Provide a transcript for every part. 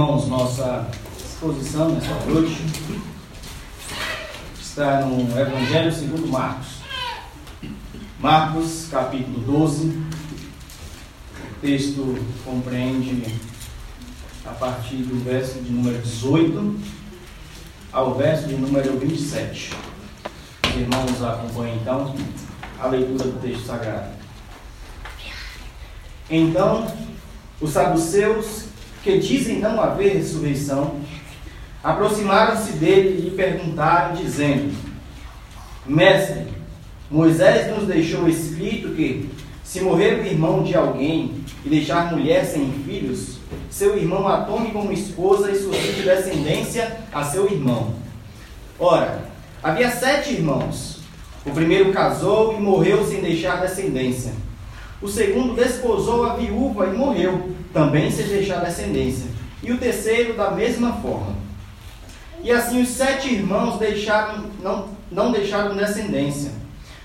irmãos, nossa exposição nessa noite está no Evangelho segundo Marcos. Marcos, capítulo 12. O texto compreende a partir do verso de número 18 ao verso de número 27. Os irmãos acompanhem então a leitura do texto sagrado. Então, os saduceus que dizem não haver ressurreição, aproximaram-se dele e lhe perguntaram, dizendo: Mestre, Moisés nos deixou escrito que, se morrer o irmão de alguém e deixar mulher sem filhos, seu irmão a tome como esposa e suscite descendência a seu irmão. Ora, havia sete irmãos. O primeiro casou e morreu sem deixar descendência. O segundo desposou a viúva e morreu, também sem deixar descendência. E o terceiro da mesma forma. E assim os sete irmãos deixaram, não, não deixaram descendência.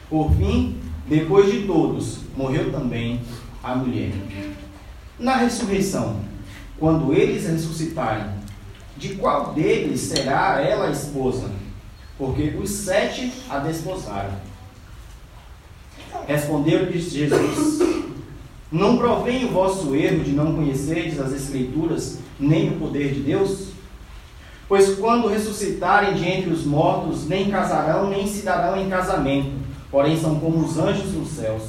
Por fim, depois de todos, morreu também a mulher. Na ressurreição, quando eles ressuscitarem, de qual deles será ela a esposa? Porque os sete a desposaram. Respondeu-lhes Jesus: Não provém o vosso erro de não conhecerdes as Escrituras, nem o poder de Deus? Pois quando ressuscitarem de entre os mortos, nem casarão, nem se darão em casamento, porém são como os anjos nos céus.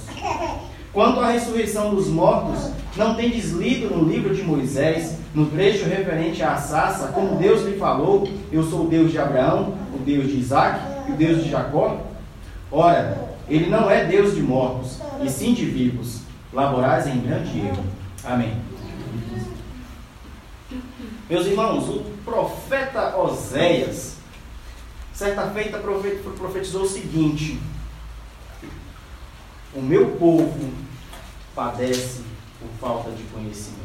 Quanto à ressurreição dos mortos, não tendes lido no livro de Moisés, no trecho referente à Sassa, como Deus lhe falou: Eu sou o Deus de Abraão, o Deus de Isaac e o Deus de Jacó? Ora, ele não é Deus de mortos, e sim de vivos. Laborais em grande erro. Amém. Meus irmãos, o profeta Oséias, certa feita profetizou o seguinte: O meu povo padece por falta de conhecimento.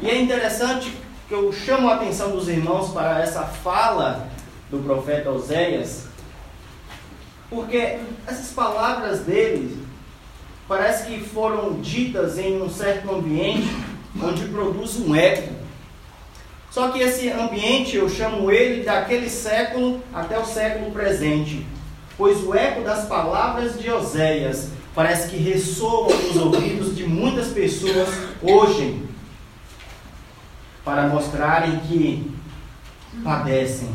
E é interessante que eu chamo a atenção dos irmãos para essa fala do profeta Oséias, porque essas palavras dele parece que foram ditas em um certo ambiente onde produz um eco. Só que esse ambiente eu chamo ele daquele século até o século presente, pois o eco das palavras de Oséias parece que ressoa nos ouvidos de muitas pessoas hoje, para mostrarem que padecem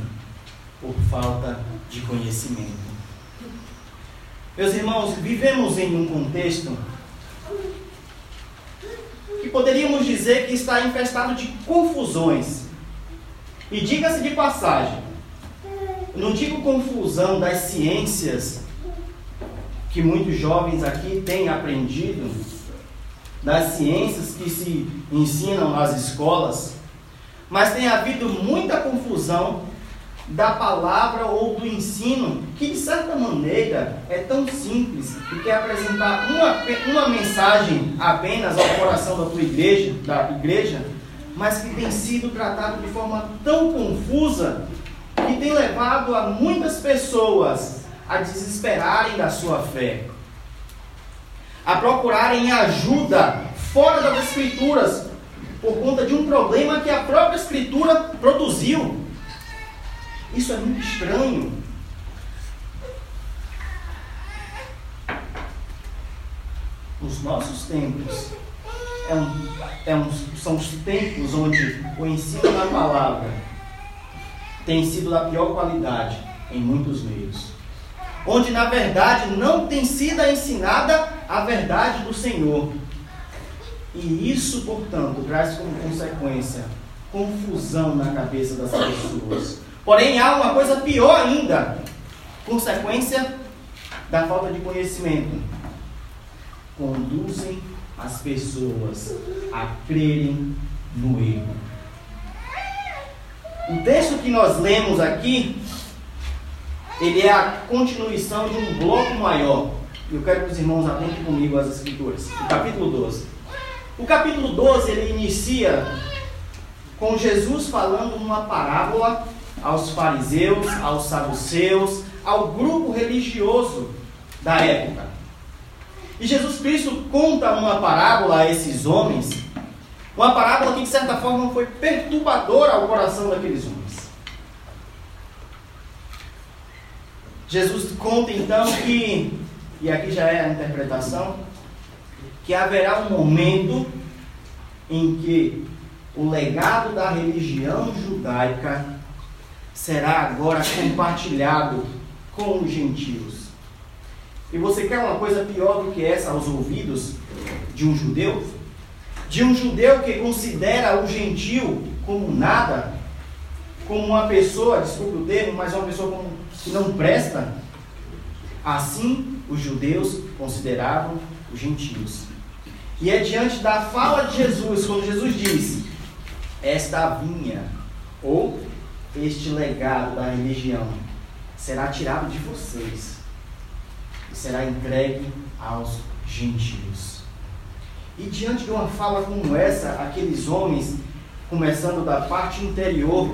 por falta de conhecimento. Meus irmãos, vivemos em um contexto que poderíamos dizer que está infestado de confusões. E diga-se de passagem, não digo confusão das ciências que muitos jovens aqui têm aprendido, das ciências que se ensinam nas escolas, mas tem havido muita confusão da palavra ou do ensino, que de certa maneira é tão simples e quer apresentar uma, uma mensagem apenas ao coração da tua igreja, da igreja, mas que tem sido tratado de forma tão confusa que tem levado a muitas pessoas a desesperarem da sua fé, a procurarem ajuda fora das escrituras por conta de um problema que a própria escritura produziu. Isso é muito estranho. Os nossos tempos é um, é um, são os tempos onde o ensino da palavra tem sido da pior qualidade em muitos meios. Onde na verdade não tem sido ensinada a verdade do Senhor. E isso, portanto, traz como consequência confusão na cabeça das pessoas Porém, há uma coisa pior ainda, consequência da falta de conhecimento. Conduzem as pessoas a crerem no erro. O texto que nós lemos aqui, ele é a continuação de um bloco maior. Eu quero que os irmãos atentem comigo às escrituras. O capítulo 12. O capítulo 12, ele inicia com Jesus falando uma parábola aos fariseus, aos saduceus, ao grupo religioso da época. E Jesus Cristo conta uma parábola a esses homens, Uma parábola que, de certa forma, foi perturbadora ao coração daqueles homens. Jesus conta então que, e aqui já é a interpretação, que haverá um momento em que o legado da religião judaica será agora compartilhado com os gentios. E você quer uma coisa pior do que essa aos ouvidos de um judeu? De um judeu que considera o gentil como nada, como uma pessoa, desculpe o termo, mas uma pessoa como, que não presta? Assim, os judeus consideravam os gentios. E é diante da fala de Jesus, quando Jesus diz: Esta vinha, ou este legado da religião, será tirado de vocês e será entregue aos gentios. E diante de uma fala como essa, aqueles homens, começando da parte interior,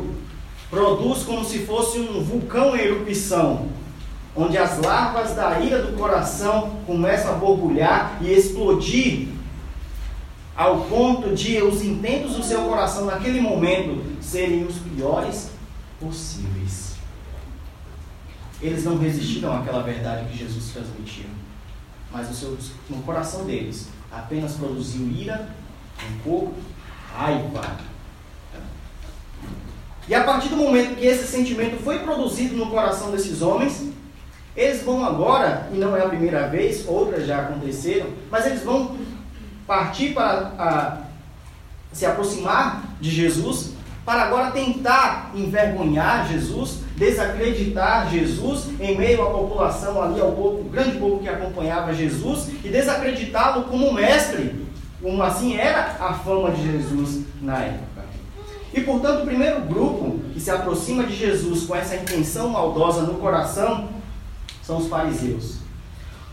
produz como se fosse um vulcão em erupção, onde as larvas da ira do coração começam a borbulhar e explodir ao ponto de os intentos do seu coração naquele momento serem os piores possíveis. Eles não resistiram àquela verdade que Jesus transmitiu, mas no, seu, no coração deles apenas produziu ira, rancor, raiva. E a partir do momento que esse sentimento foi produzido no coração desses homens, eles vão agora, e não é a primeira vez, outras já aconteceram, mas eles vão partir para a, se aproximar de Jesus, para agora tentar envergonhar Jesus, desacreditar Jesus em meio à população ali, ao povo, grande povo que acompanhava Jesus, e desacreditá-lo como mestre, como assim era a fama de Jesus na época. E portanto, o primeiro grupo que se aproxima de Jesus com essa intenção maldosa no coração são os fariseus.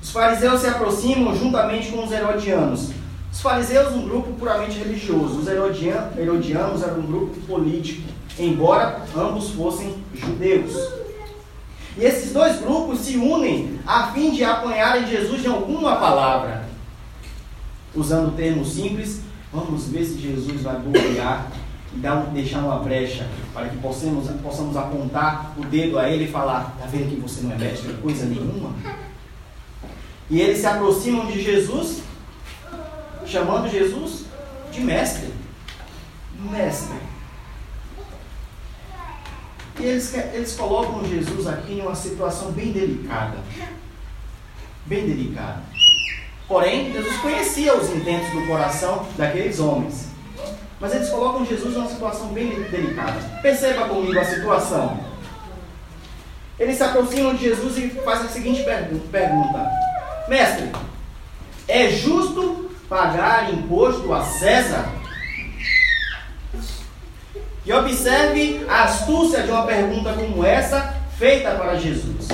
Os fariseus se aproximam juntamente com os herodianos, os fariseus, um grupo puramente religioso. Os herodianos eram um grupo político, embora ambos fossem judeus. E esses dois grupos se unem a fim de apanharem Jesus de alguma palavra. Usando termos simples, vamos ver se Jesus vai bloquear e deixar uma brecha para que possamos, possamos apontar o dedo a ele e falar: Está vendo que você não é mestre coisa nenhuma? E eles se aproximam de Jesus chamando Jesus de mestre. Mestre. E eles, eles colocam Jesus aqui em uma situação bem delicada. Bem delicada. Porém, Jesus conhecia os intentos do coração daqueles homens. Mas eles colocam Jesus em uma situação bem delicada. Perceba comigo a situação. Eles se aproximam de Jesus e fazem a seguinte pergunta: Mestre, é justo pagar imposto a César? E observe a astúcia de uma pergunta como essa feita para Jesus.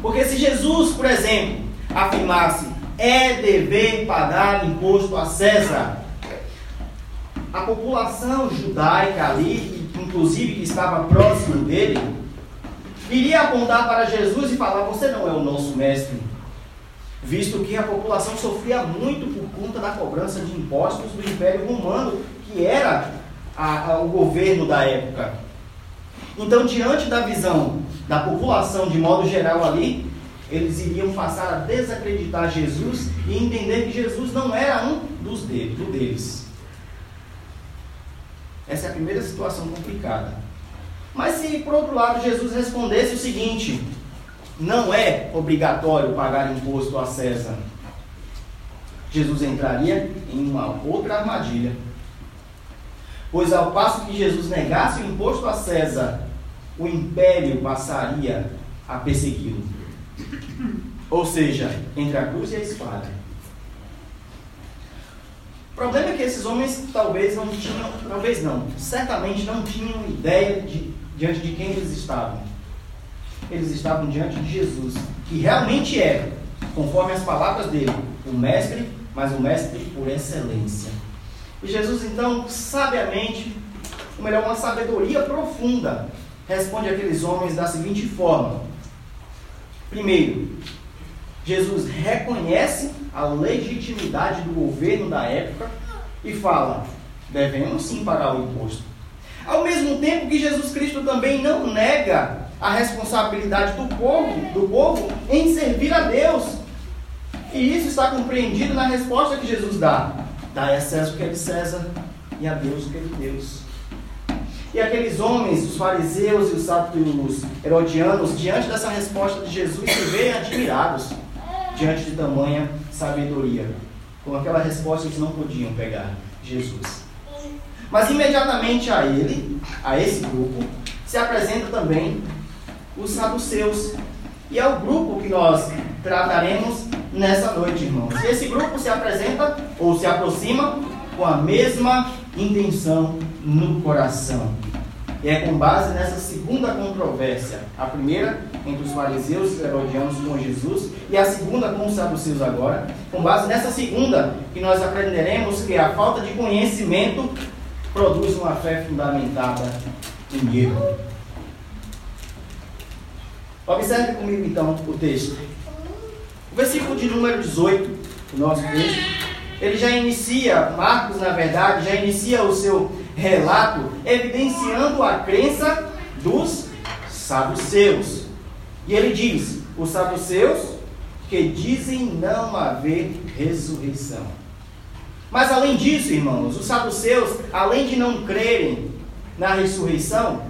Porque se Jesus, por exemplo, afirmasse é dever pagar imposto a César, a população judaica ali, inclusive que estava próximo dele, iria apontar para Jesus e falar: Você não é o nosso mestre, visto que a população sofria muito por conta da cobrança de impostos do Império Romano, que era a, a, o governo da época. Então, diante da visão da população de modo geral ali, eles iriam passar a desacreditar Jesus e entender que Jesus não era um dos deles, do deles. Essa é a primeira situação complicada. Mas se por outro lado Jesus respondesse o seguinte: não é obrigatório pagar imposto a César. Jesus entraria em uma outra armadilha. Pois ao passo que Jesus negasse o imposto a César, o império passaria a persegui-lo. Ou seja, entre a cruz e a espada. O problema é que esses homens talvez não tinham, talvez não, certamente não tinham ideia de diante de quem eles estavam eles estavam diante de Jesus, que realmente é, conforme as palavras dele, o mestre, mas o mestre por excelência. E Jesus, então, sabiamente, ou melhor, uma sabedoria profunda, responde àqueles homens da seguinte forma: primeiro, Jesus reconhece a legitimidade do governo da época, e fala: devemos sim pagar o imposto. Ao mesmo tempo que Jesus Cristo também não nega a responsabilidade do povo, do povo em servir a Deus. E isso está compreendido na resposta que Jesus dá: dá a César o que é de César e a Deus o que é de Deus. E aqueles homens, os fariseus e os, os herodianos, diante dessa resposta de Jesus, se veem admirados diante de tamanha sabedoria. Com aquela resposta eles não podiam pegar Jesus. Mas imediatamente a ele, a esse grupo, se apresenta também os saduceus. E é o grupo que nós trataremos nessa noite, irmãos. E esse grupo se apresenta ou se aproxima com a mesma intenção no coração. E é com base nessa segunda controvérsia, a primeira entre os fariseus e herodianos com Jesus, e a segunda com os saduceus agora, com base nessa segunda que nós aprenderemos que a falta de conhecimento produz uma fé fundamentada em erro. Observe comigo então o texto. O versículo de número 18 do nosso texto, ele já inicia, Marcos na verdade, já inicia o seu relato evidenciando a crença dos saduceus. E ele diz: os saduceus que dizem não haver ressurreição. Mas além disso, irmãos, os saduceus, além de não crerem na ressurreição,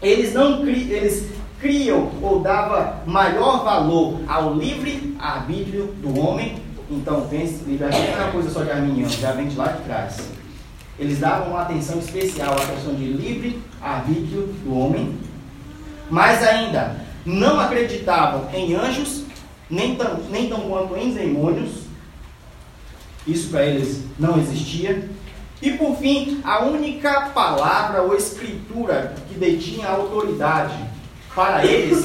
eles não eles criam ou dava maior valor ao livre arbítrio do homem. Então, pense, livre arbítrio não é uma coisa só de arminiano, já vem de lá de trás. Eles davam uma atenção especial à questão de livre arbítrio do homem. Mais ainda, não acreditavam em anjos, nem tão, nem tão quanto em demônios, isso para eles não existia. E por fim, a única palavra ou escritura que detinha autoridade para eles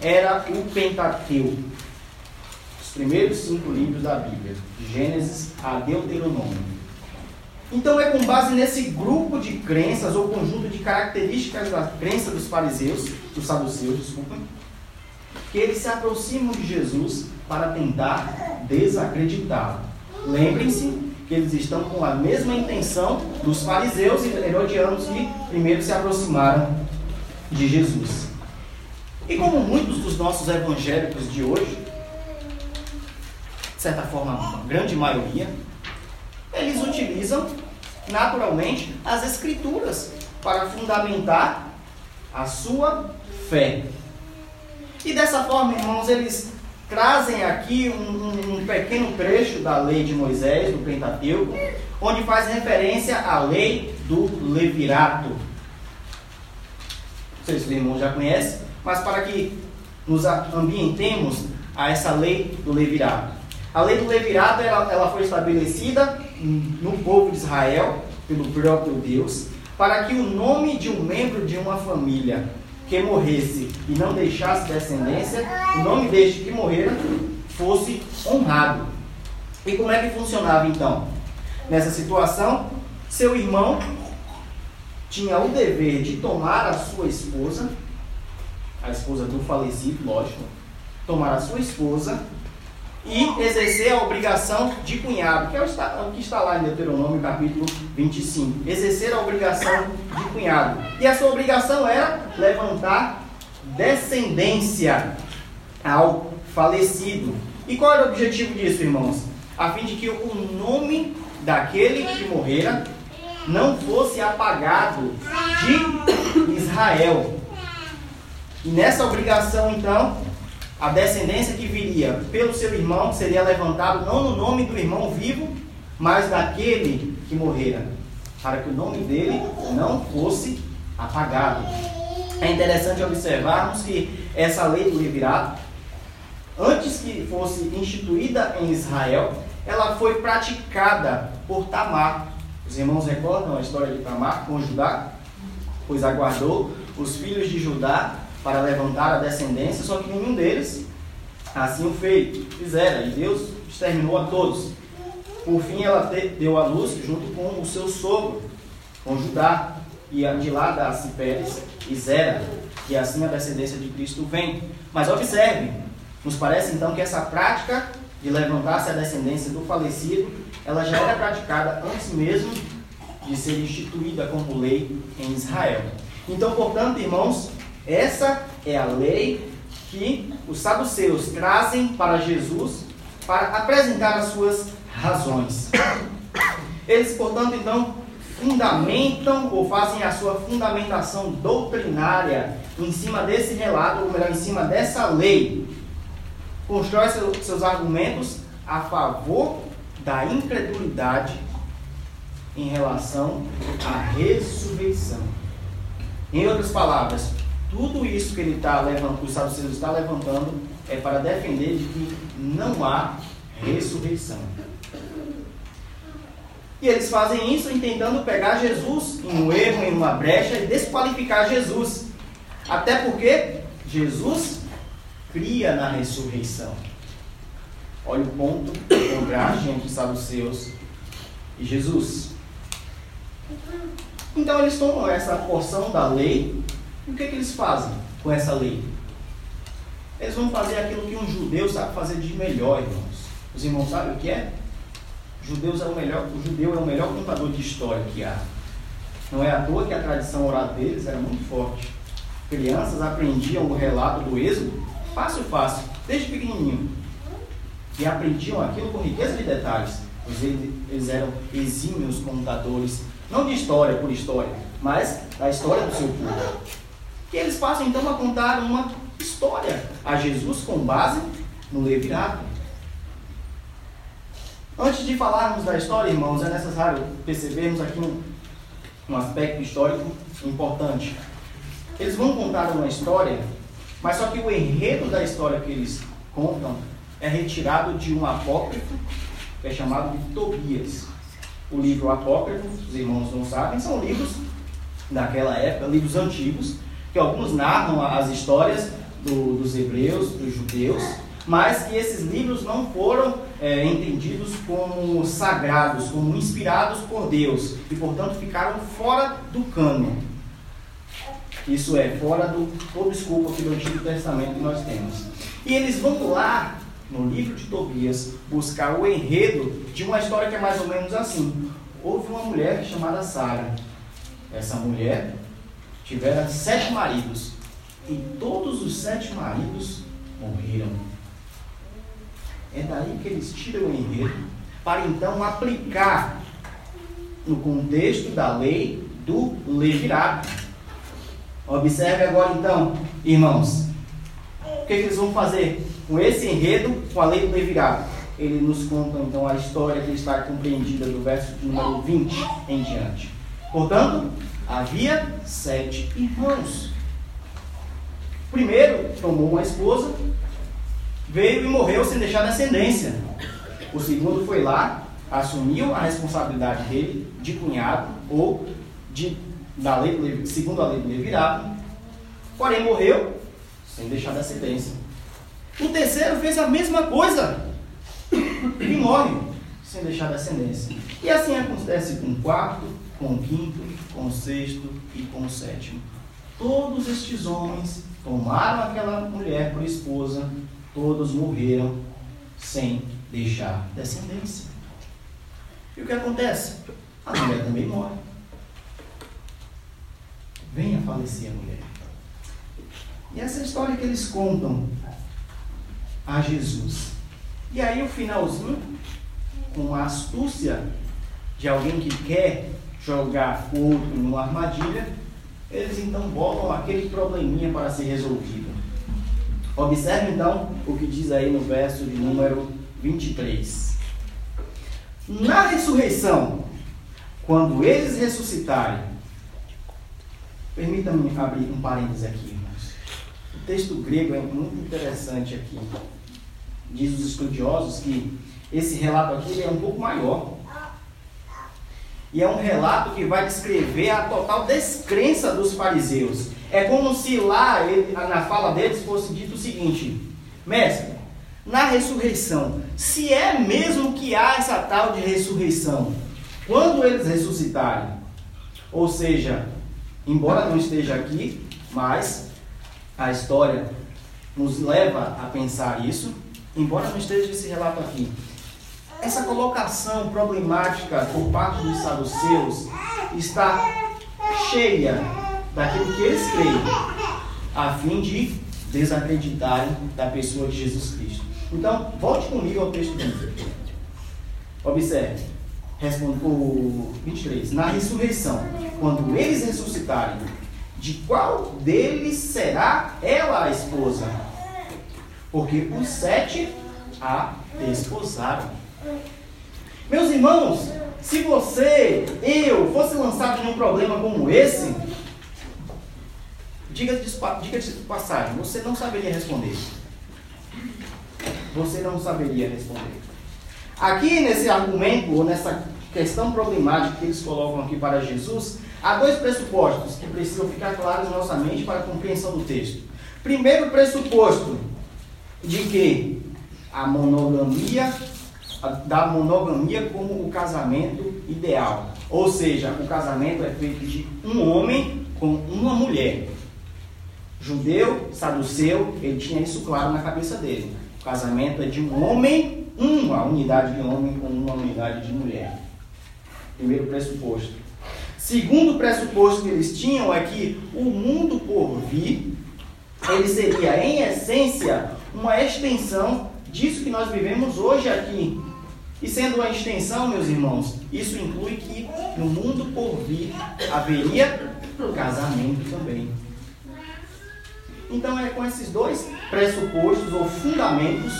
era o Pentateuco. Os primeiros cinco livros da Bíblia, de Gênesis a Deuteronômio. Então é com base nesse grupo de crenças ou conjunto de características da crença dos fariseus, dos saduceus, desculpa, que eles se aproximam de Jesus para tentar desacreditá-lo. Lembrem-se que eles estão com a mesma intenção dos fariseus e herodianos que primeiro se aproximaram de Jesus. E como muitos dos nossos evangélicos de hoje, de certa forma, a grande maioria, eles utilizam naturalmente as escrituras para fundamentar a sua fé. E dessa forma, irmãos, eles trazem aqui um, um, pequeno trecho da lei de Moisés, do Pentateuco, onde faz referência à lei do levirato. Os irmãos já conhecem, mas para que nos ambientemos a essa lei do levirato. A lei do levirato ela, ela foi estabelecida no povo de Israel pelo próprio Deus para que o nome de um membro de uma família que morresse e não deixasse descendência, o nome deste que morrera fosse honrado. E como é que funcionava então? Nessa situação, seu irmão tinha o dever de tomar a sua esposa, a esposa do falecido, lógico, tomar a sua esposa e exercer a obrigação de cunhado, que é o que está lá em Deuteronômio capítulo 25. Exercer a obrigação de cunhado. E a sua obrigação era levantar descendência ao falecido. E qual era o objetivo disso, irmãos? A fim de que o nome daquele que morrera não fosse apagado de Israel. E nessa obrigação, então, a descendência que viria pelo seu irmão seria levantado não no nome do irmão vivo, mas daquele que morrera, para que o nome dele não fosse apagado. É interessante observarmos que essa lei do revirato, antes que fosse instituída em Israel, ela foi praticada por Tamar. Os irmãos recordam a história de Tamar com Judá? Pois aguardou os filhos de Judá para levantar a descendência, só que nenhum deles assim o fez, fizeram, e Deus exterminou a todos. Por fim, ela deu a luz junto com o seu sogro, com Judá, e de lá da-se Pérez e Zera, e assim a descendência de Cristo vem. Mas observe, nos parece então que essa prática de levantar-se a descendência do falecido, ela já era praticada antes mesmo de ser instituída como lei em Israel. Então, portanto, irmãos, essa é a lei que os saduceus trazem para Jesus para apresentar as suas razões. Eles, portanto, então, fundamentam ou fazem a sua fundamentação doutrinária em cima desse relato, ou melhor, em cima dessa lei. Constrói seus argumentos a favor da incredulidade em relação à ressurreição. Em outras palavras, tudo isso que ele está levantando, os saduceus está levantando, é para defender de que não há ressurreição. E eles fazem isso tentando pegar Jesus em um erro, em uma brecha e desqualificar Jesus. Até porque Jesus cria na ressurreição. Olha o ponto de contraste entre os saduceus e Jesus. Então eles tomam essa porção da lei e o que, é que eles fazem com essa lei? Eles vão fazer aquilo que um judeu sabe fazer de melhor, irmãos. Os irmãos sabem o que é? Judeus é o, melhor, o judeu é o melhor contador de história que há. Não é à toa que a tradição oral deles era muito forte. Crianças aprendiam o relato do êxodo fácil, fácil, desde pequenininho. E aprendiam aquilo com riqueza de detalhes. Pois eles eram exímios contadores, não de história por história, mas da história do seu povo. E eles passam então a contar uma história a Jesus com base no Levirato. Antes de falarmos da história, irmãos, é necessário percebermos aqui um, um aspecto histórico importante. Eles vão contar uma história, mas só que o enredo da história que eles contam é retirado de um apócrifo que é chamado de Tobias. O livro apócrifo, os irmãos não sabem, são livros daquela época, livros antigos, que alguns narram as histórias do, dos hebreus, dos judeus, mas que esses livros não foram é, entendidos como sagrados, como inspirados por Deus, e portanto ficaram fora do cano. Isso é, fora do escopo aqui do Antigo Testamento que nós temos. E eles vão lá, no livro de Tobias, buscar o enredo de uma história que é mais ou menos assim. Houve uma mulher chamada Sara. Essa mulher tivera sete maridos, e todos os sete maridos morreram. É daí que eles tiram o enredo para então aplicar no contexto da lei do levirato. Observe agora então, irmãos, o que, que eles vão fazer com esse enredo, com a lei do levirato? Ele nos conta então a história que está compreendida do verso número 20 em diante. Portanto, havia sete irmãos. Primeiro tomou uma esposa, veio e morreu sem deixar descendência. O segundo foi lá, assumiu a responsabilidade dele de cunhado ou de, da lei, segundo a lei do Levirato, porém morreu sem deixar descendência. O terceiro fez a mesma coisa e morre sem deixar descendência. E assim acontece com o quarto, com o quinto, com o sexto e com o sétimo. Todos estes homens tomaram aquela mulher por esposa todos morreram sem deixar descendência. E o que acontece? A mulher também morre. Venha falecer a mulher. E essa é história que eles contam a Jesus. E aí o finalzinho, com a astúcia de alguém que quer jogar outro numa armadilha, eles então botam aquele probleminha para ser resolvido. Observe então o que diz aí no verso de número 23. Na ressurreição, quando eles ressuscitarem, permita-me abrir um parênteses aqui, irmãos. O texto grego é muito interessante aqui. Diz os estudiosos que esse relato aqui é um pouco maior. E é um relato que vai descrever a total descrença dos fariseus é como se lá, ele, na fala deles, fosse dito o seguinte: Mestre, na ressurreição, se é mesmo que há essa tal de ressurreição, quando eles ressuscitarem, ou seja, embora não esteja aqui, mas a história nos leva a pensar isso. embora não esteja esse relato aqui, essa colocação problemática por parte dos saduceus está cheia daquilo que eles creem, a fim de desacreditarem da pessoa de Jesus Cristo. Então, volte comigo ao texto bíblico. Observe, responde o 23. Na ressurreição, quando eles ressuscitarem, de qual deles será ela a esposa? Porque os sete a desposaram. Meus irmãos, se você, eu, fosse lançado em um problema como esse, diga de, diga de passagem, você não saberia responder. Você não saberia responder. Aqui nesse argumento, ou nessa questão problemática que eles colocam aqui para Jesus, há dois pressupostos que precisam ficar claros na nossa mente para a compreensão do texto. Primeiro pressuposto de que a monogamia da monogamia como o casamento ideal. Ou seja, o casamento é feito de um homem com uma mulher. Judeu, saduceu, ele tinha isso claro na cabeça dele. O casamento é de um homem, uma unidade de homem com uma unidade de mulher. Primeiro pressuposto. Segundo pressuposto que eles tinham é que o mundo por vir, ele seria, em essência, uma extensão disso que nós vivemos hoje aqui. E sendo uma extensão, meus irmãos, isso inclui que no mundo por vir haveria casamento também. Então é com esses dois pressupostos ou fundamentos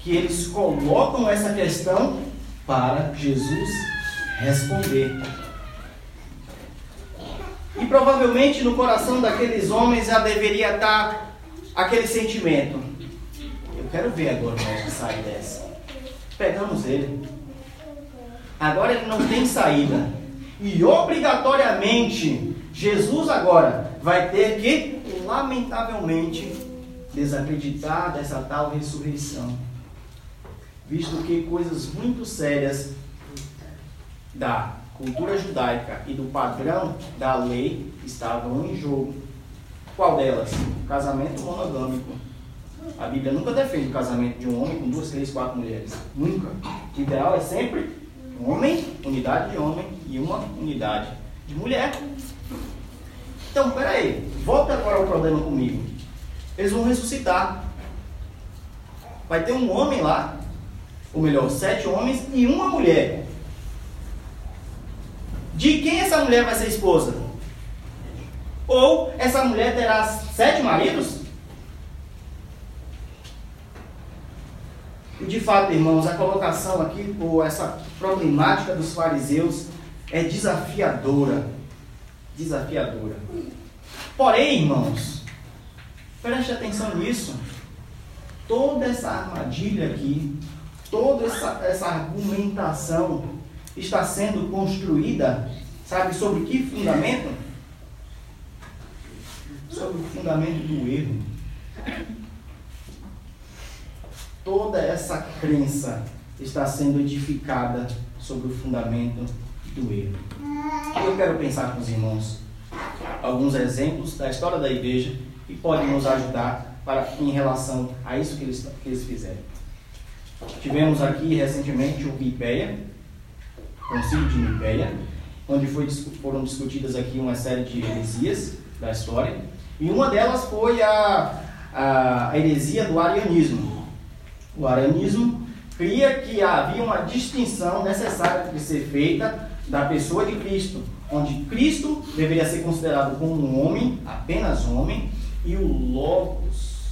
que eles colocam essa questão para Jesus responder. E provavelmente no coração daqueles homens já deveria estar aquele sentimento. Eu quero ver agora como é que sai dessa. Pegamos ele. Agora ele não tem saída. E obrigatoriamente, Jesus agora vai ter que, lamentavelmente, desacreditar dessa tal ressurreição. Visto que coisas muito sérias da cultura judaica e do padrão da lei estavam em jogo. Qual delas? O casamento monogâmico. A Bíblia nunca defende o casamento de um homem com duas, três, quatro mulheres. Nunca. O ideal é sempre um homem, unidade de homem e uma unidade de mulher. Então, peraí. Volta agora ao problema comigo. Eles vão ressuscitar. Vai ter um homem lá, ou melhor, sete homens e uma mulher. De quem essa mulher vai ser esposa? Ou essa mulher terá sete maridos? E de fato, irmãos, a colocação aqui, ou essa problemática dos fariseus é desafiadora. Desafiadora. Porém, irmãos, preste atenção nisso. Toda essa armadilha aqui, toda essa, essa argumentação está sendo construída, sabe, sobre que fundamento? Sobre o fundamento do erro. Toda essa crença está sendo edificada sobre o fundamento do erro. Eu quero pensar com os irmãos alguns exemplos da história da igreja e podem nos ajudar para, em relação a isso que eles, que eles fizeram. Tivemos aqui recentemente o Mipeia, concílio de Mipeia, onde foi, foram discutidas aqui uma série de heresias da história, e uma delas foi a, a heresia do arianismo. O arianismo cria que havia uma distinção necessária de ser feita da pessoa de Cristo, onde Cristo deveria ser considerado como um homem, apenas homem, e o Logos,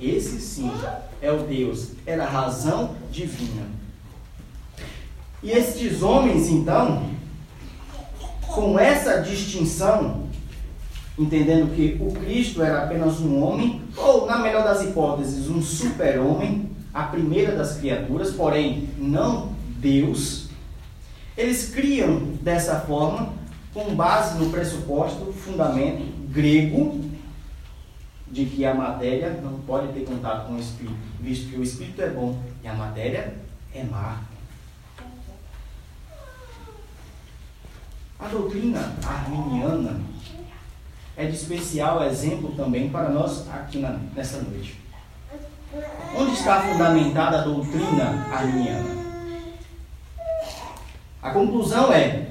esse sim, é o Deus, era a razão divina. E estes homens, então, com essa distinção, entendendo que o Cristo era apenas um homem, ou, na melhor das hipóteses, um super-homem, a primeira das criaturas, porém não Deus, eles criam dessa forma, com base no pressuposto, fundamento grego, de que a matéria não pode ter contato com o espírito, visto que o espírito é bom e a matéria é má. A doutrina arminiana é de especial exemplo também para nós aqui na, nessa noite. Onde está fundamentada a doutrina arminiana? A conclusão é: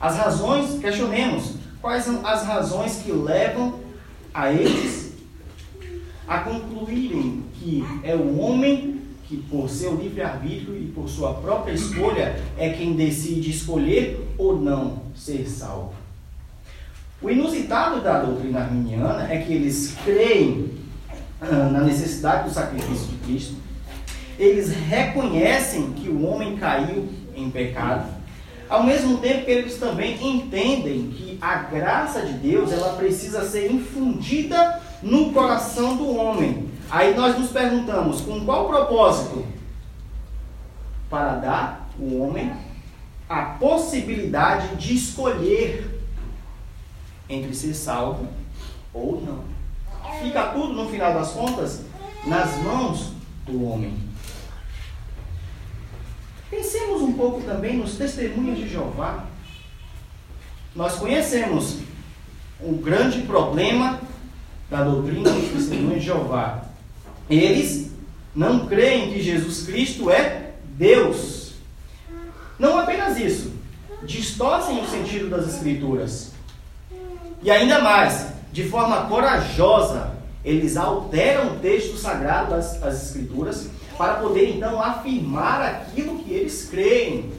as razões, questionemos, quais são as razões que levam a eles a concluírem que é o homem que, por seu livre-arbítrio e por sua própria escolha, é quem decide escolher ou não ser salvo. O inusitado da doutrina arminiana é que eles creem na necessidade do sacrifício de Cristo, eles reconhecem que o homem caiu em pecado, ao mesmo tempo que eles também entendem que a graça de Deus ela precisa ser infundida no coração do homem. Aí nós nos perguntamos, com qual propósito? Para dar ao homem a possibilidade de escolher entre ser salvo ou não. Fica tudo, no final das contas, nas mãos do homem. Pensemos um pouco também nos testemunhos de Jeová. Nós conhecemos o grande problema da doutrina dos testemunhos de Jeová. Eles não creem que Jesus Cristo é Deus. Não apenas isso, distorcem o sentido das Escrituras. E ainda mais, de forma corajosa, eles alteram o texto sagrado das, Escrituras para poder então afirmar aquilo que eles creem.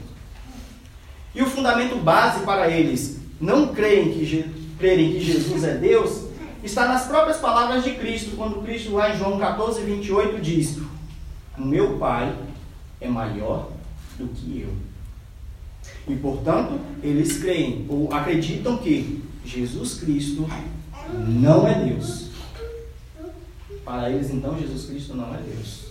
E o fundamento base para eles não creem que, crerem que Jesus é Deus está nas próprias palavras de Cristo, quando Cristo lá em João 14, 28 diz: meu Pai é maior do que eu. E portanto, eles creem ou acreditam que Jesus Cristo não é Deus. Para eles, então, Jesus Cristo não é Deus.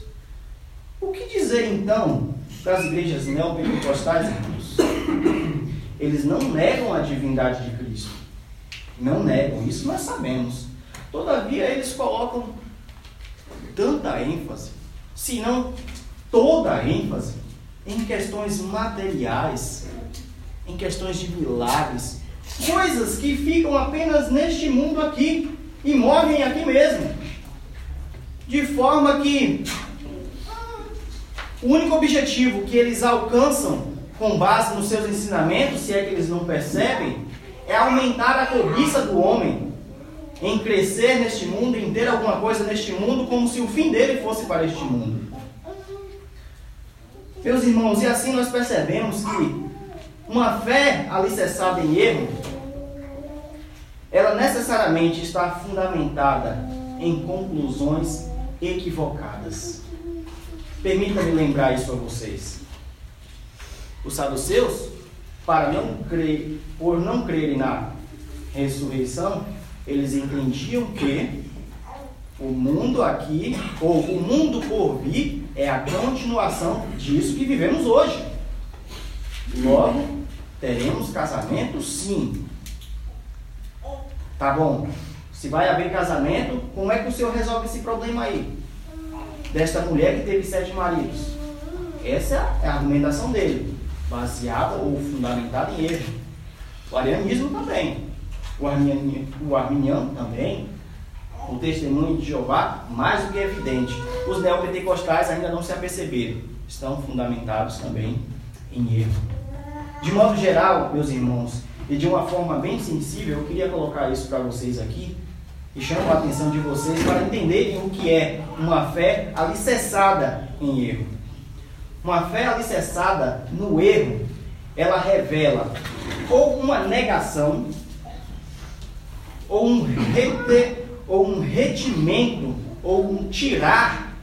O que dizer, então, das igrejas neopentecostais, irmãos? Eles não negam a divindade de Cristo. Não negam, isso nós sabemos. Todavia, eles colocam tanta ênfase, se não toda a ênfase, em questões materiais, em questões de milagres, coisas que ficam apenas neste mundo aqui e morrem aqui mesmo. De forma que o único objetivo que eles alcançam com base nos seus ensinamentos, se é que eles não percebem, é aumentar a cobiça do homem em crescer neste mundo, em ter alguma coisa neste mundo, como se o fim dele fosse para este mundo. Meus irmãos, e assim nós percebemos que uma fé alicerçada em erro, ela necessariamente está fundamentada em conclusões equivocadas. Permita-me lembrar isso a vocês. Os saduceus, para não crer, por não crerem na ressurreição, eles entendiam que o mundo aqui, ou o mundo por vir, é a continuação disso que vivemos hoje. Logo, Teremos casamento? Sim. Tá bom. Se vai haver casamento, como é que o senhor resolve esse problema aí? Desta mulher que teve sete maridos. Essa é a argumentação dele, baseada ou fundamentada em erro. O arianismo também. O arminiano, o arminiano também. O testemunho de Jeová, mais do que evidente. Os neopentecostais ainda não se aperceberam. Estão fundamentados também em erro. De modo geral, meus irmãos, e de uma forma bem sensível, eu queria colocar isso para vocês aqui e chamo a atenção de vocês para entenderem o que é uma fé alicerçada em erro. Uma fé alicerçada no erro, ela revela ou uma negação, ou um, rete, ou um retimento, ou um tirar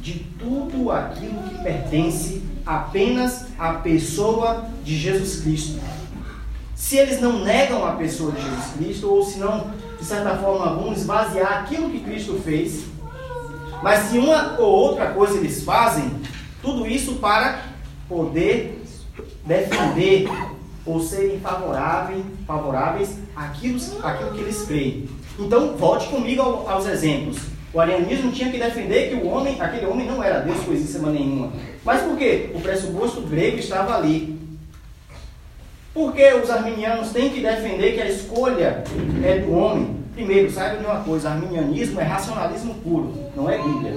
de tudo aquilo que pertence apenas à pessoa de Jesus Cristo. Se eles não negam a pessoa de Jesus Cristo, ou se não, de certa forma, vão esvaziar aquilo que Cristo fez, mas se uma ou outra coisa eles fazem, tudo isso para poder defender ou serem favoráveis, favoráveis àquilo, àquilo que eles creem. Então, volte comigo aos exemplos. O arianismo tinha que defender que o homem, aquele homem não era Deus coisíssima nenhuma. Mas por quê? O pressuposto grego estava ali. Porque os arminianos têm que defender que a escolha é do homem. Primeiro, saiba de uma coisa: arminianismo é racionalismo puro, não é Bíblia.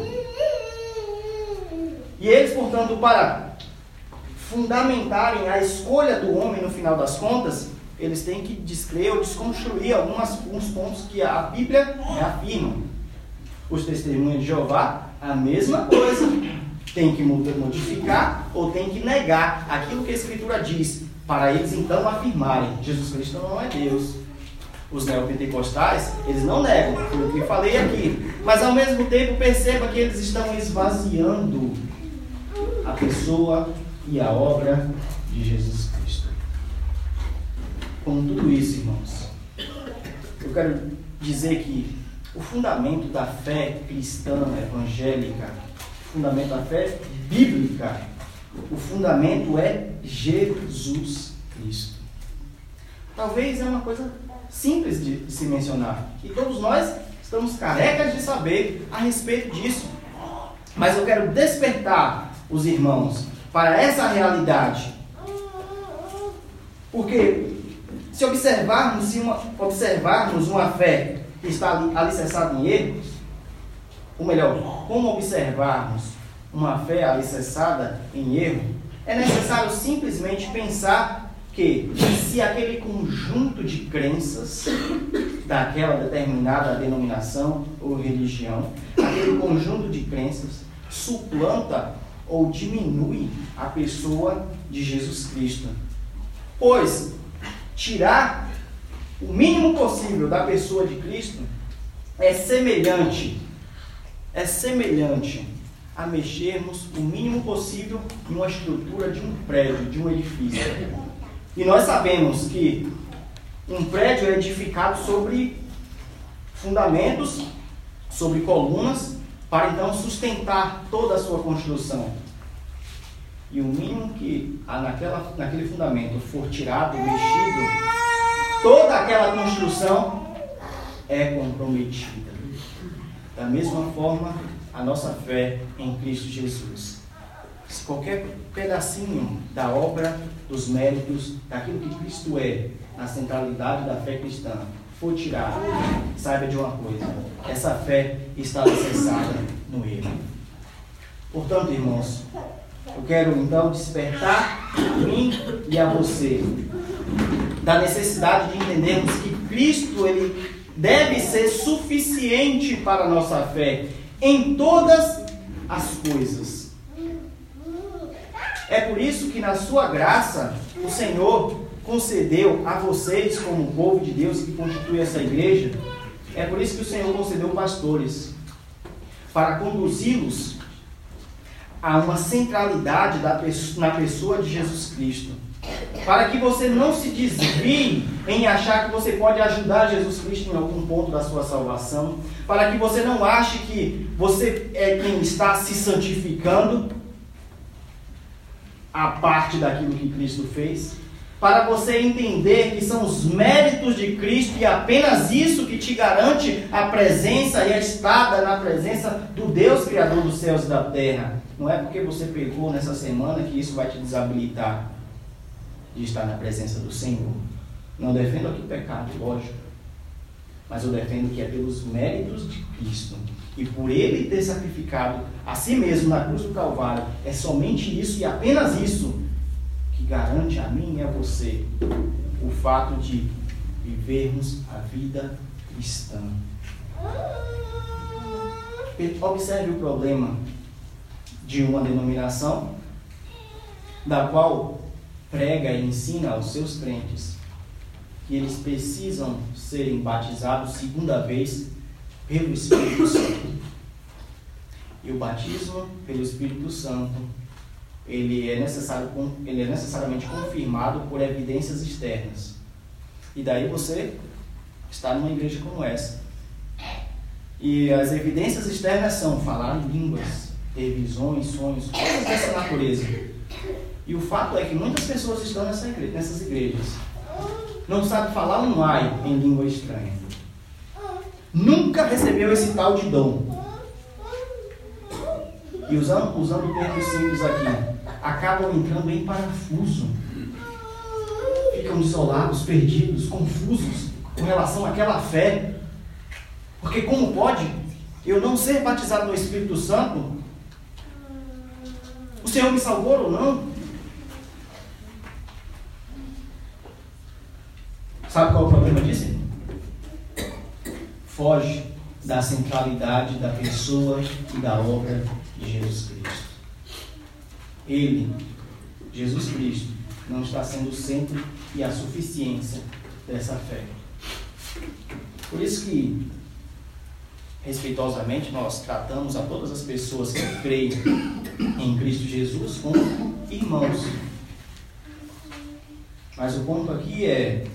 E eles, portanto, para fundamentarem a escolha do homem no final das contas, eles têm que descrever ou desconstruir alguns pontos que a Bíblia afirma. Os testemunhos de Jeová, a mesma coisa. Tem que modificar ou tem que negar aquilo que a Escritura diz, para eles então afirmarem: Jesus Cristo não é Deus. Os neopentecostais, eles não negam, foi o que falei aqui. Mas ao mesmo tempo, perceba que eles estão esvaziando a pessoa e a obra de Jesus Cristo. Com tudo isso, irmãos, eu quero dizer que o fundamento da fé cristã evangélica, o fundamento da fé bíblica, o fundamento é Jesus Cristo. Talvez é uma coisa simples de, se mencionar, e todos nós estamos carecas de saber a respeito disso. Mas eu quero despertar os irmãos para essa realidade. Porque se observarmos, se uma, observarmos uma fé que está alicerçada em erros, ou melhor, como observarmos uma fé alicerçada em erro, é necessário simplesmente pensar que se aquele conjunto de crenças daquela determinada denominação ou religião, aquele conjunto de crenças suplanta ou diminui a pessoa de Jesus Cristo. Pois tirar o mínimo possível da pessoa de Cristo é semelhante, é semelhante a mexermos o mínimo possível em uma estrutura de um prédio, de um edifício. E nós sabemos que um prédio é edificado sobre fundamentos, sobre colunas, para então sustentar toda a sua construção. E o mínimo que naquela, naquele fundamento for tirado, mexido, toda aquela construção é comprometida. Da mesma forma, a nossa fé em Cristo Jesus. Se qualquer pedacinho da obra, dos méritos, daquilo que Cristo é, na centralidade da fé cristã, for tirado, saiba de uma coisa: essa fé está alicerçada no erro. Portanto, irmãos, eu quero então despertar a mim e a você da necessidade de entendermos que Cristo ele deve ser suficiente para a nossa fé em todas as coisas. É por isso que na sua graça o Senhor concedeu a vocês como povo de Deus que constitui essa igreja, é por isso que o Senhor concedeu pastores para conduzi-los a uma centralidade da, na pessoa de Jesus Cristo. Para que você não se desvie em achar que você pode ajudar Jesus Cristo em algum ponto da sua salvação. Para que você não ache que você é quem está se santificando a parte daquilo que Cristo fez para você entender que são os méritos de Cristo e apenas isso que te garante a presença e a estada na presença do Deus Criador dos céus e da terra. Não é porque você pegou nessa semana que isso vai te desabilitar de estar na presença do Senhor. Não defendo aqui pecado, lógico. Mas eu defendo que é pelos méritos de Cristo. E por Ele ter sacrificado a si mesmo na cruz do Calvário. É somente isso e apenas isso que garante a mim e a você o fato de vivermos a vida cristã. Observe o problema de uma denominação da qual prega e ensina aos seus crentes que eles precisam serem batizados segunda vez pelo Espírito Santo. E o batismo pelo Espírito Santo ele é, necessário, ele é necessariamente confirmado por evidências externas. E daí você está numa igreja como essa. E as evidências externas são falar em línguas, ter visões, sonhos, coisas dessa natureza. E o fato é que muitas pessoas estão nessa igreja, nessas igrejas. Não sabe falar um ai em língua estranha. Nunca recebeu esse tal de dom. E usando, usando termos simples aqui, acabam entrando em parafuso. ficam desolados, perdidos, confusos com relação àquela fé. Porque como pode eu não ser batizado no Espírito Santo? O Senhor me salvou ou não? Sabe qual é o problema disso? Foge da centralidade da pessoa e da obra de Jesus Cristo. Ele, Jesus Cristo, não está sendo o centro e a suficiência dessa fé. Por isso que, respeitosamente, nós tratamos a todas as pessoas que creem em Cristo Jesus como irmãos. Mas o ponto aqui é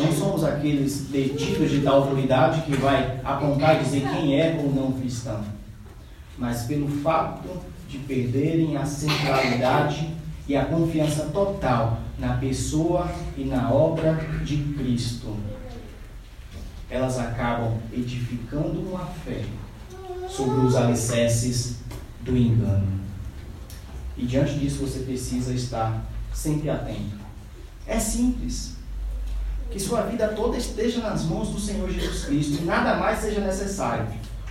não somos aqueles detidos de tal autoridade que vai apontar e dizer quem é ou não cristão, mas pelo fato de perderem a centralidade e a confiança total na pessoa e na obra de Cristo. Elas acabam edificando uma fé sobre os alicerces do engano. E diante disso você precisa estar sempre atento. É simples. Que sua vida toda esteja nas mãos do Senhor Jesus Cristo e nada mais seja necessário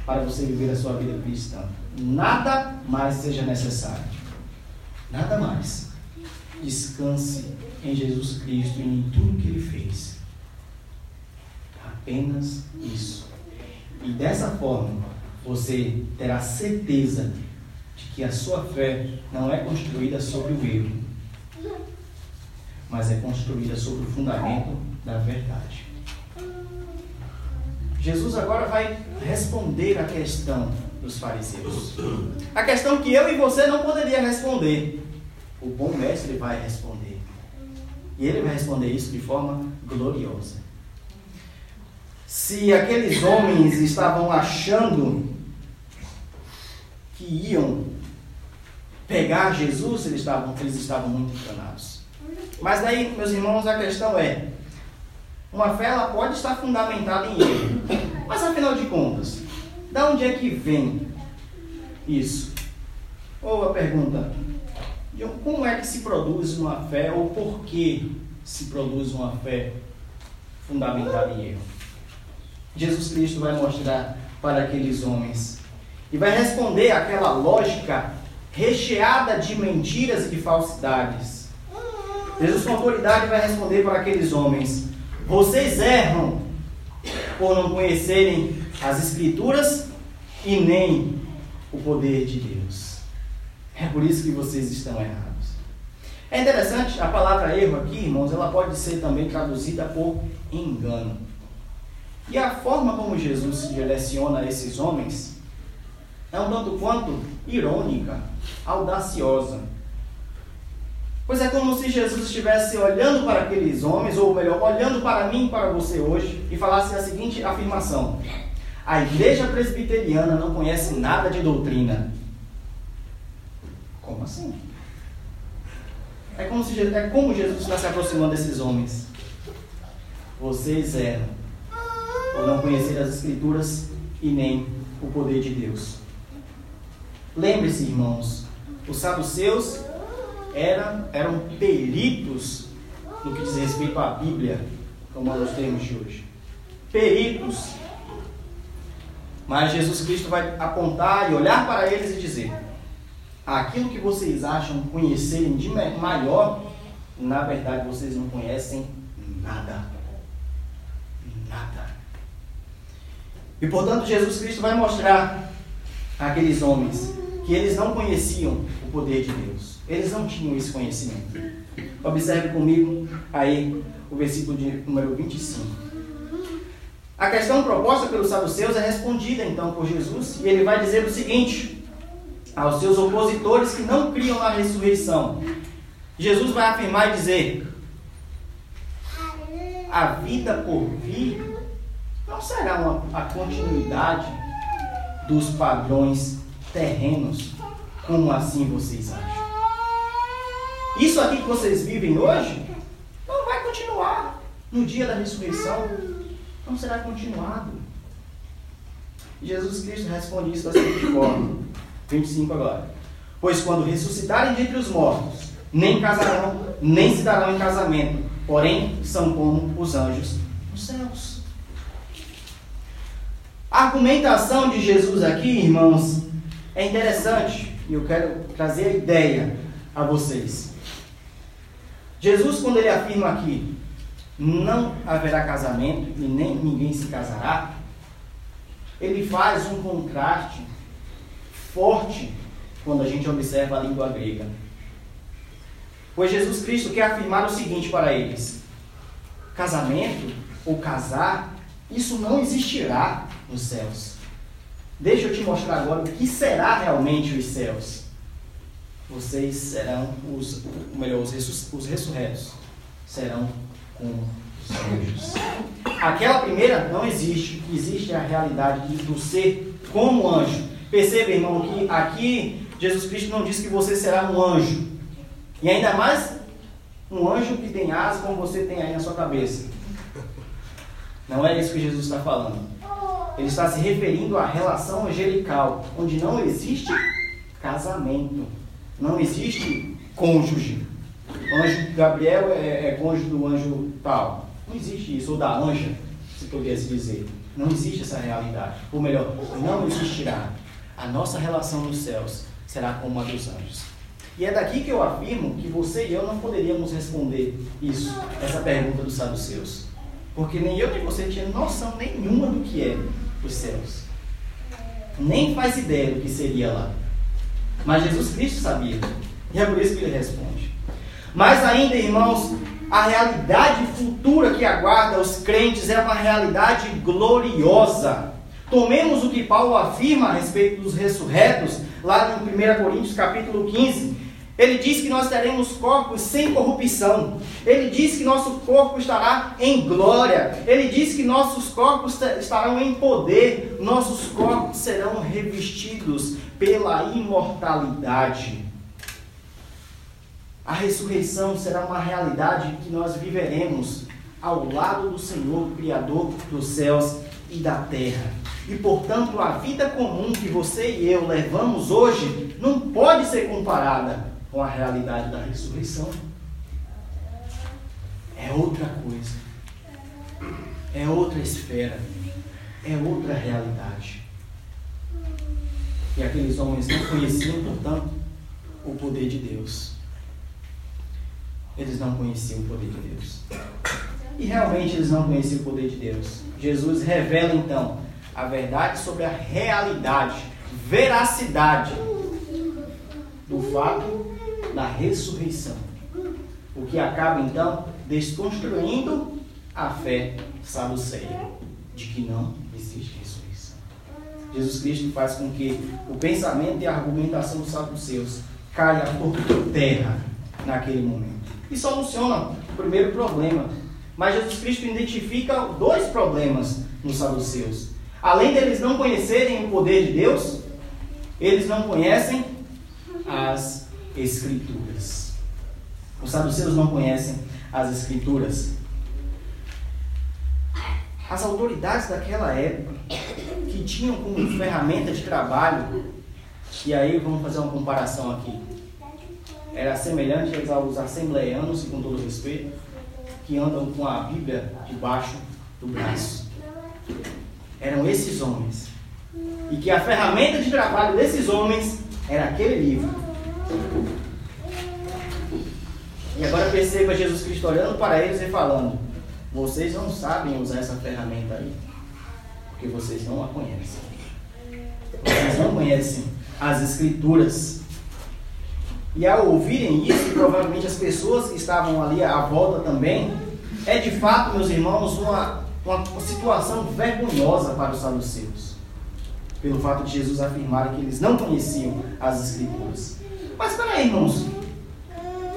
para você viver a sua vida cristã. Nada mais seja necessário. Nada mais. Descanse em Jesus Cristo e em tudo que Ele fez. Apenas isso. E dessa forma, você terá certeza de que a sua fé não é construída sobre o erro, mas é construída sobre o fundamento da verdade. Jesus agora vai responder a questão dos fariseus. A questão que eu e você não poderia responder. O bom mestre vai responder. E ele vai responder isso de forma gloriosa. Se aqueles homens estavam achando que iam pegar Jesus, eles estavam, eles estavam muito enganados. Mas daí, meus irmãos, a questão é: uma fé ela pode estar fundamentada em erro. Mas afinal de contas, da onde é que vem isso? Ou a pergunta, como é que se produz uma fé ou por que se produz uma fé fundamentada em erro? Jesus Cristo vai mostrar para aqueles homens e vai responder àquela lógica recheada de mentiras e de falsidades. Jesus com autoridade vai responder para aqueles homens vocês erram por não conhecerem as Escrituras e nem o poder de Deus. É por isso que vocês estão errados. É interessante, a palavra erro aqui, irmãos, ela pode ser também traduzida por engano. E a forma como Jesus direciona esses homens é um tanto quanto irônica, audaciosa. Pois é como se Jesus estivesse olhando para aqueles homens, ou melhor, olhando para mim e para você hoje, e falasse a seguinte afirmação: A igreja presbiteriana não conhece nada de doutrina. Como assim? É como, se, é como Jesus está se aproximando desses homens. Vocês eram, por não conhecer as Escrituras e nem o poder de Deus. Lembre-se, irmãos, os saduceus eram, eram peritos no que diz respeito à Bíblia, como nós temos de hoje. Peritos. Mas Jesus Cristo vai apontar e olhar para eles e dizer: aquilo que vocês acham conhecerem de maior, na verdade vocês não conhecem nada. Nada. E portanto, Jesus Cristo vai mostrar àqueles homens que eles não conheciam o poder de Deus. Eles não tinham esse conhecimento. Observe comigo aí o versículo de número 25. A questão proposta pelos saduceus é respondida então por Jesus, e ele vai dizer o seguinte aos seus opositores que não criam na ressurreição. Jesus vai afirmar e dizer: a vida por vir não será uma, a continuidade dos padrões terrenos, como assim vocês acham? Isso aqui que vocês vivem hoje não vai continuar no dia da ressurreição. Não será continuado. Jesus Cristo responde isso da seguinte forma: 25 agora. Pois quando ressuscitarem dentre os mortos, nem casarão, nem se darão em casamento, porém são como os anjos nos céus. A argumentação de Jesus aqui, irmãos, é interessante e eu quero trazer a ideia a vocês. Jesus, quando ele afirma aqui, não haverá casamento e nem ninguém se casará, ele faz um contraste forte quando a gente observa a língua grega. Pois Jesus Cristo quer afirmar o seguinte para eles: casamento ou casar, isso não existirá nos céus. Deixa eu te mostrar agora o que será realmente os céus. Vocês serão os, melhor, os, os ressurretos serão como os anjos. Aquela primeira não existe, existe a realidade do ser como anjo. Perceba, irmão, que aqui Jesus Cristo não disse que você será um anjo. E ainda mais um anjo que tem asas como você tem aí na sua cabeça. Não é isso que Jesus está falando. Ele está se referindo à relação angelical, onde não existe casamento, não existe cônjuge. Anjo Gabriel é, é cônjuge do anjo tal. Não existe isso, ou da anja, se pudesse dizer. Não existe essa realidade. Ou melhor, não existirá. A nossa relação nos céus será como a dos anjos. E é daqui que eu afirmo que você e eu não poderíamos responder isso, essa pergunta dos saduceus. Porque nem eu nem você tinha noção nenhuma do que é os céus. Nem faz ideia do que seria lá. Mas Jesus Cristo sabia. E é por isso que ele responde. Mas ainda, irmãos, a realidade futura que aguarda os crentes é uma realidade gloriosa. Tomemos o que Paulo afirma a respeito dos ressurretos, lá em 1 Coríntios capítulo 15. Ele diz que nós teremos corpos sem corrupção. Ele diz que nosso corpo estará em glória. Ele diz que nossos corpos estarão em poder. Nossos corpos serão revestidos pela imortalidade. A ressurreição será uma realidade que nós viveremos ao lado do Senhor, Criador dos céus e da terra. E portanto, a vida comum que você e eu levamos hoje não pode ser comparada com a realidade da ressurreição. É outra coisa. É outra esfera. É outra realidade. Aqueles homens não conheciam, portanto, o poder de Deus. Eles não conheciam o poder de Deus. E realmente eles não conheciam o poder de Deus. Jesus revela então a verdade sobre a realidade, veracidade do fato da ressurreição. O que acaba então desconstruindo a fé saduceia de que não. Jesus Cristo faz com que o pensamento e a argumentação dos saduceus caia por terra naquele momento. E soluciona o primeiro problema. Mas Jesus Cristo identifica dois problemas nos saduceus. Além deles não conhecerem o poder de Deus, eles não conhecem as Escrituras. Os saduceus não conhecem as Escrituras. As autoridades daquela época, que tinham como ferramenta de trabalho, e aí vamos fazer uma comparação aqui, era semelhante aos assembleianos, com todo respeito, que andam com a Bíblia debaixo do braço. Eram esses homens. E que a ferramenta de trabalho desses homens era aquele livro. E agora perceba Jesus Cristo olhando para eles e falando: Vocês não sabem usar essa ferramenta aí, porque vocês não a conhecem. Vocês não conhecem as Escrituras. E ao ouvirem isso, provavelmente as pessoas que estavam ali à volta também, é de fato, meus irmãos, uma, uma situação vergonhosa para os saduceus. Pelo fato de Jesus afirmar que eles não conheciam as Escrituras. Mas peraí, irmãos,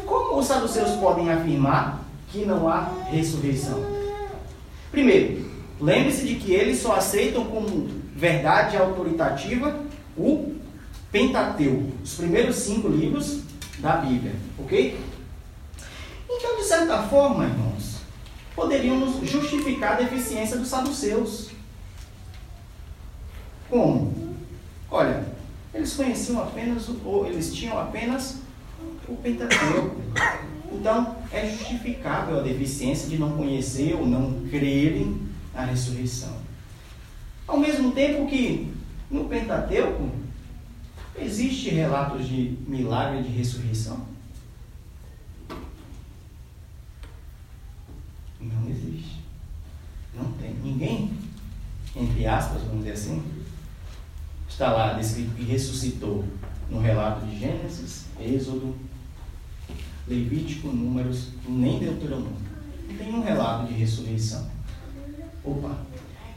como os saduceus podem afirmar que não há ressurreição? Primeiro, lembre-se de que eles só aceitam como verdade autoritativa o Pentateuco, os primeiros cinco livros da Bíblia, ok? Então, de certa forma, irmãos, poderíamos justificar a deficiência dos saduceus. Como? Olha, eles conheciam apenas, ou eles tinham apenas o Pentateuco. Então, é justificável a deficiência de não conhecer ou não crerem na ressurreição. Ao mesmo tempo que no Pentateuco existe relatos de milagre de ressurreição. Não existe. Não tem. Ninguém, entre aspas, vamos dizer assim, está lá descrito que ressuscitou no relato de Gênesis, Êxodo, Levítico, Números, nem Deuteronômio. Não tem um relato de ressurreição. Opa!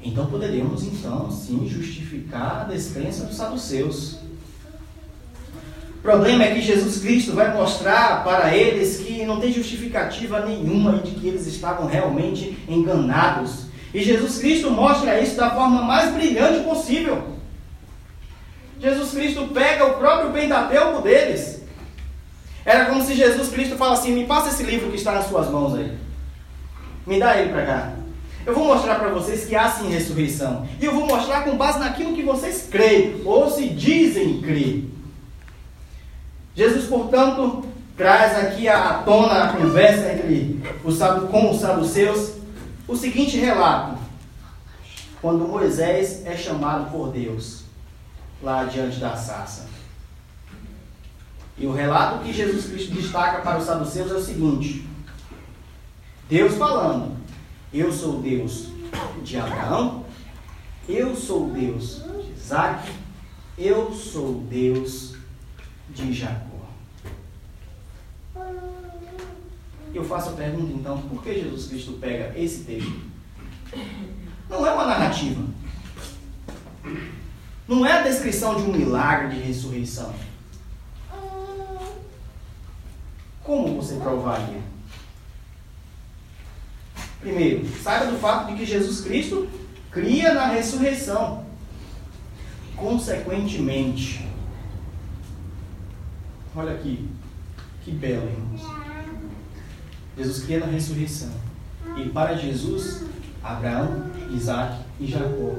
Então poderíamos, então, sim, justificar a descrença dos saduceus. O problema é que Jesus Cristo vai mostrar para eles que não tem justificativa nenhuma de que eles estavam realmente enganados. E Jesus Cristo mostra isso da forma mais brilhante possível. Jesus Cristo pega o próprio Pentateuco deles. Era como se Jesus Cristo falasse assim: me passa esse livro que está nas suas mãos aí. Me dá ele para cá. Eu vou mostrar para vocês que há sim ressurreição. E eu vou mostrar com base naquilo que vocês creem, ou se dizem crer. Jesus, portanto, traz aqui à tona a conversa entre os, com os saduceus o seguinte relato. Quando Moisés é chamado por Deus lá diante da sarça. E o relato que Jesus Cristo destaca para os saduceus é o seguinte: Deus falando, eu sou Deus de Abraão, eu sou Deus de Isaac, eu sou Deus de Jacó. Eu faço a pergunta então, por que Jesus Cristo pega esse texto? Não é uma narrativa. Não é a descrição de um milagre de ressurreição. Como você provaria? Primeiro, saiba do fato de que Jesus Cristo cria na ressurreição. Consequentemente, olha aqui, que belo, irmãos. Jesus cria na ressurreição. E para Jesus, Abraão, Isaac e Jacó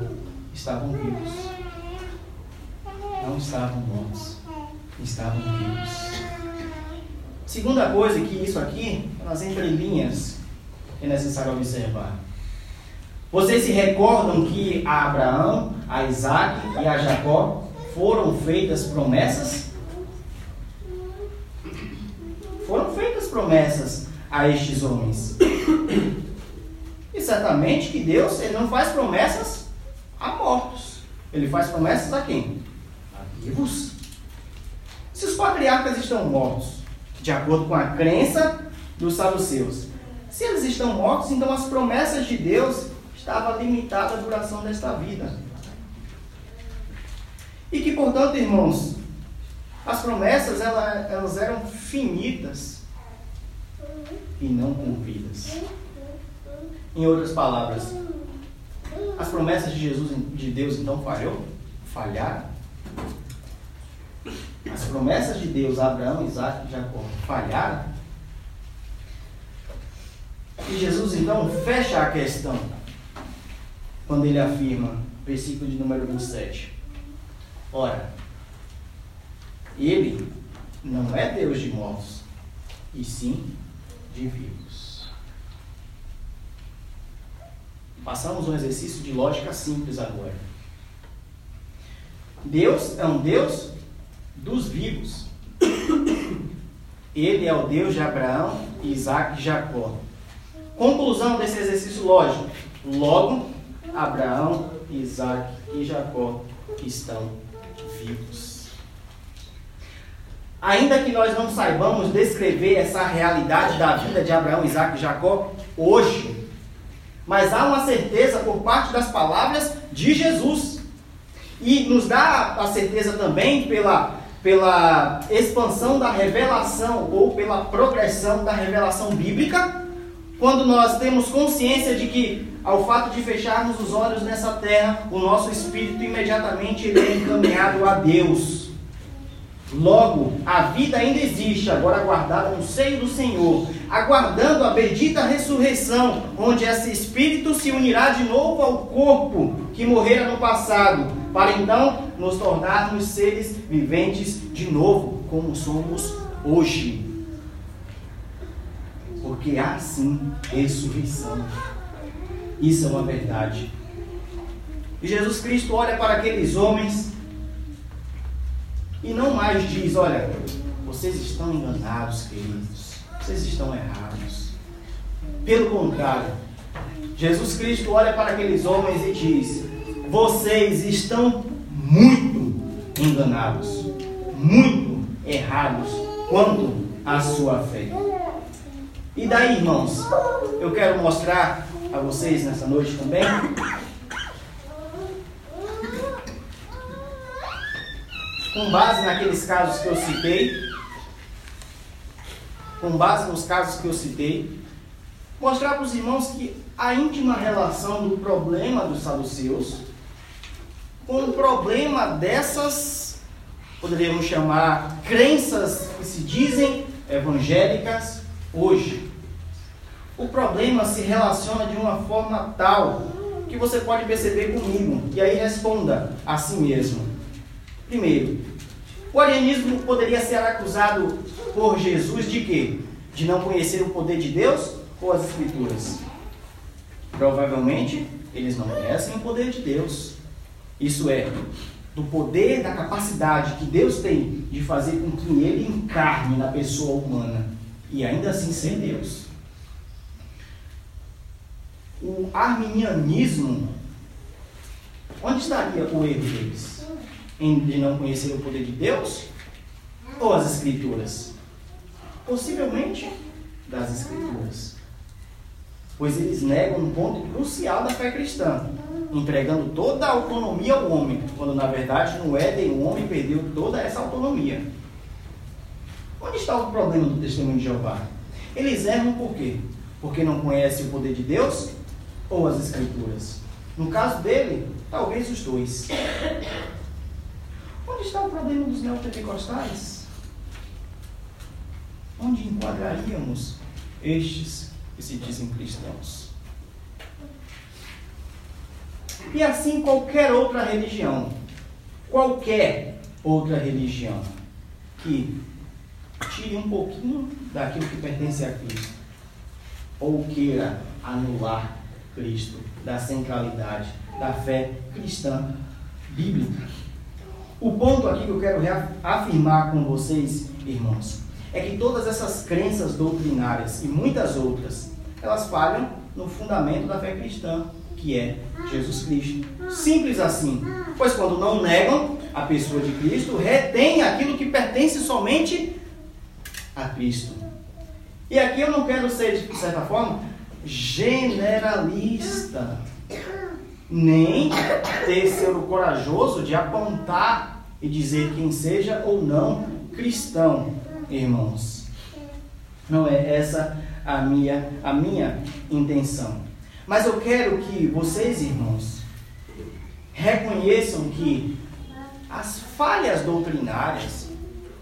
estavam vivos não estavam mortos, estavam vivos. Segunda coisa que isso aqui, nas entrelinhas, é necessário observar. Vocês se recordam que a Abraão, a Isaac e a Jacó foram feitas promessas? Foram feitas promessas a estes homens. E certamente que Deus ele não faz promessas a mortos. Ele faz promessas a quem? vivos? Se os patriarcas estão mortos, de acordo com a crença dos saduceus, se eles estão mortos, então as promessas de Deus estavam limitadas à duração desta vida. E que, portanto, irmãos, as promessas elas, elas eram finitas e não cumpridas. Em outras palavras, as promessas de Jesus, de Deus, então falhou? Falharam? as promessas de Deus a Abraão, Isaac e Jacó falharam, e Jesus então fecha a questão quando ele afirma, versículo de número 27. Ora, ele não é Deus de mortos, e sim de vivos. Passamos um exercício de lógica simples agora. Deus é um Deus dos vivos. Ele é o Deus de Abraão, Isaac e Jacó. Conclusão desse exercício lógico. Logo, Abraão, Isaac e Jacó estão vivos. Ainda que nós não saibamos descrever essa realidade da vida de Abraão, Isaac e Jacó hoje, mas há uma certeza por parte das palavras de Jesus. E nos dá a certeza também pela pela expansão da revelação ou pela progressão da revelação bíblica, quando nós temos consciência de que, ao fato de fecharmos os olhos nessa terra, o nosso espírito imediatamente é encaminhado a Deus. Logo, a vida ainda existe, agora guardada no seio do Senhor, aguardando a bendita ressurreição, onde esse espírito se unirá de novo ao corpo que morrera no passado, para então nos tornarmos seres viventes de novo, como somos hoje. Porque há sim ressurreição. Isso é uma verdade. E Jesus Cristo olha para aqueles homens e não mais diz: Olha, vocês estão enganados, queridos, vocês estão errados. Pelo contrário, Jesus Cristo olha para aqueles homens e diz: Vocês estão muito enganados, muito errados quanto à sua fé. E daí, irmãos, eu quero mostrar a vocês nessa noite também com base naqueles casos que eu citei, com base nos casos que eu citei, mostrar para os irmãos que a íntima relação do problema dos saduceus com o problema dessas, poderíamos chamar, crenças que se dizem evangélicas hoje. O problema se relaciona de uma forma tal que você pode perceber comigo. E aí responda a si mesmo. Primeiro, o arianismo poderia ser acusado por Jesus de quê? De não conhecer o poder de Deus ou as Escrituras? Provavelmente, eles não conhecem o poder de Deus. Isso é, do poder, da capacidade que Deus tem de fazer com que ele encarne na pessoa humana e ainda assim ser Deus. O arminianismo, onde estaria o erro deles? de não conhecer o poder de Deus ou as Escrituras? Possivelmente das Escrituras. Pois eles negam um ponto crucial da fé cristã, entregando toda a autonomia ao homem, quando na verdade no Éden o homem perdeu toda essa autonomia. Onde está o problema do testemunho de Jeová? Eles erram por quê? Porque não conhecem o poder de Deus ou as Escrituras? No caso dele, talvez os dois. Onde está o problema dos neopentecostais? Onde enquadraríamos estes que se dizem cristãos? E assim qualquer outra religião, qualquer outra religião que tire um pouquinho daquilo que pertence a Cristo, ou queira anular Cristo da centralidade da fé cristã bíblica. O ponto aqui que eu quero afirmar com vocês, irmãos, é que todas essas crenças doutrinárias e muitas outras, elas falham no fundamento da fé cristã, que é Jesus Cristo. Simples assim. Pois quando não negam a pessoa de Cristo, retém aquilo que pertence somente a Cristo. E aqui eu não quero ser, de certa forma, generalista nem ter ser o corajoso de apontar e dizer quem seja ou não cristão, irmãos. Não é essa a minha, a minha intenção. Mas eu quero que vocês, irmãos, reconheçam que as falhas doutrinárias,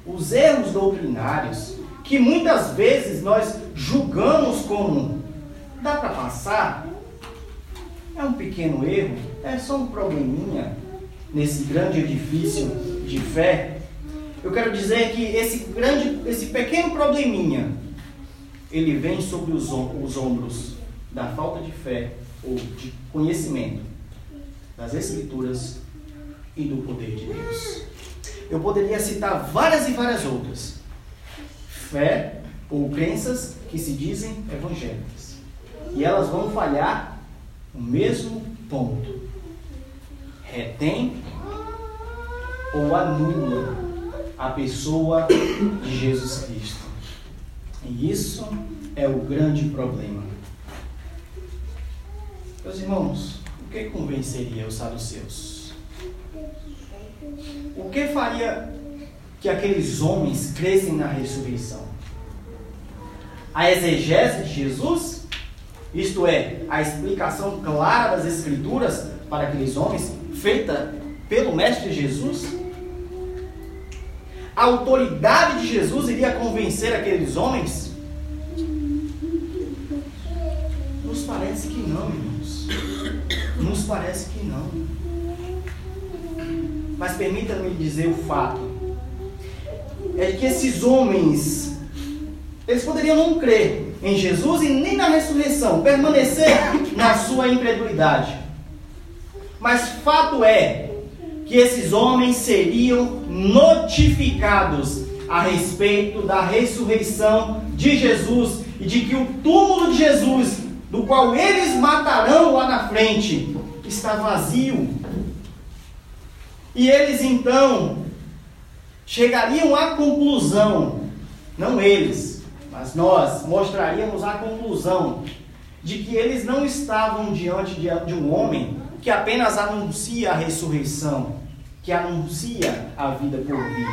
os erros doutrinários, que muitas vezes nós julgamos como dá para passar, é um pequeno erro, é só um probleminha nesse grande edifício de fé. Eu quero dizer que esse grande, esse pequeno probleminha, ele vem sobre os, os ombros da falta de fé ou de conhecimento das Escrituras e do poder de Deus. Eu poderia citar várias e várias outras. Fé ou crenças que se dizem evangélicas. E elas vão falhar o mesmo ponto. Retém ou anula a pessoa de Jesus Cristo. E isso é o grande problema. Meus irmãos, o que convenceria os saduceus? O que faria que aqueles homens crescem na ressurreição? A exegese de Jesus? Isto é, a explicação clara das Escrituras para aqueles homens, feita pelo Mestre Jesus? A autoridade de Jesus iria convencer aqueles homens? Nos parece que não, irmãos. Nos parece que não. Mas permita-me dizer o fato. É que esses homens, eles poderiam não crer em Jesus e nem na ressurreição, permanecer na sua incredulidade. Mas fato é que esses homens seriam notificados a respeito da ressurreição de Jesus e de que o túmulo de Jesus, do qual eles matarão lá na frente, está vazio. E eles então chegariam à conclusão, não eles, mas nós mostraríamos a conclusão de que eles não estavam diante de um homem que apenas anuncia a ressurreição, que anuncia a vida por vir.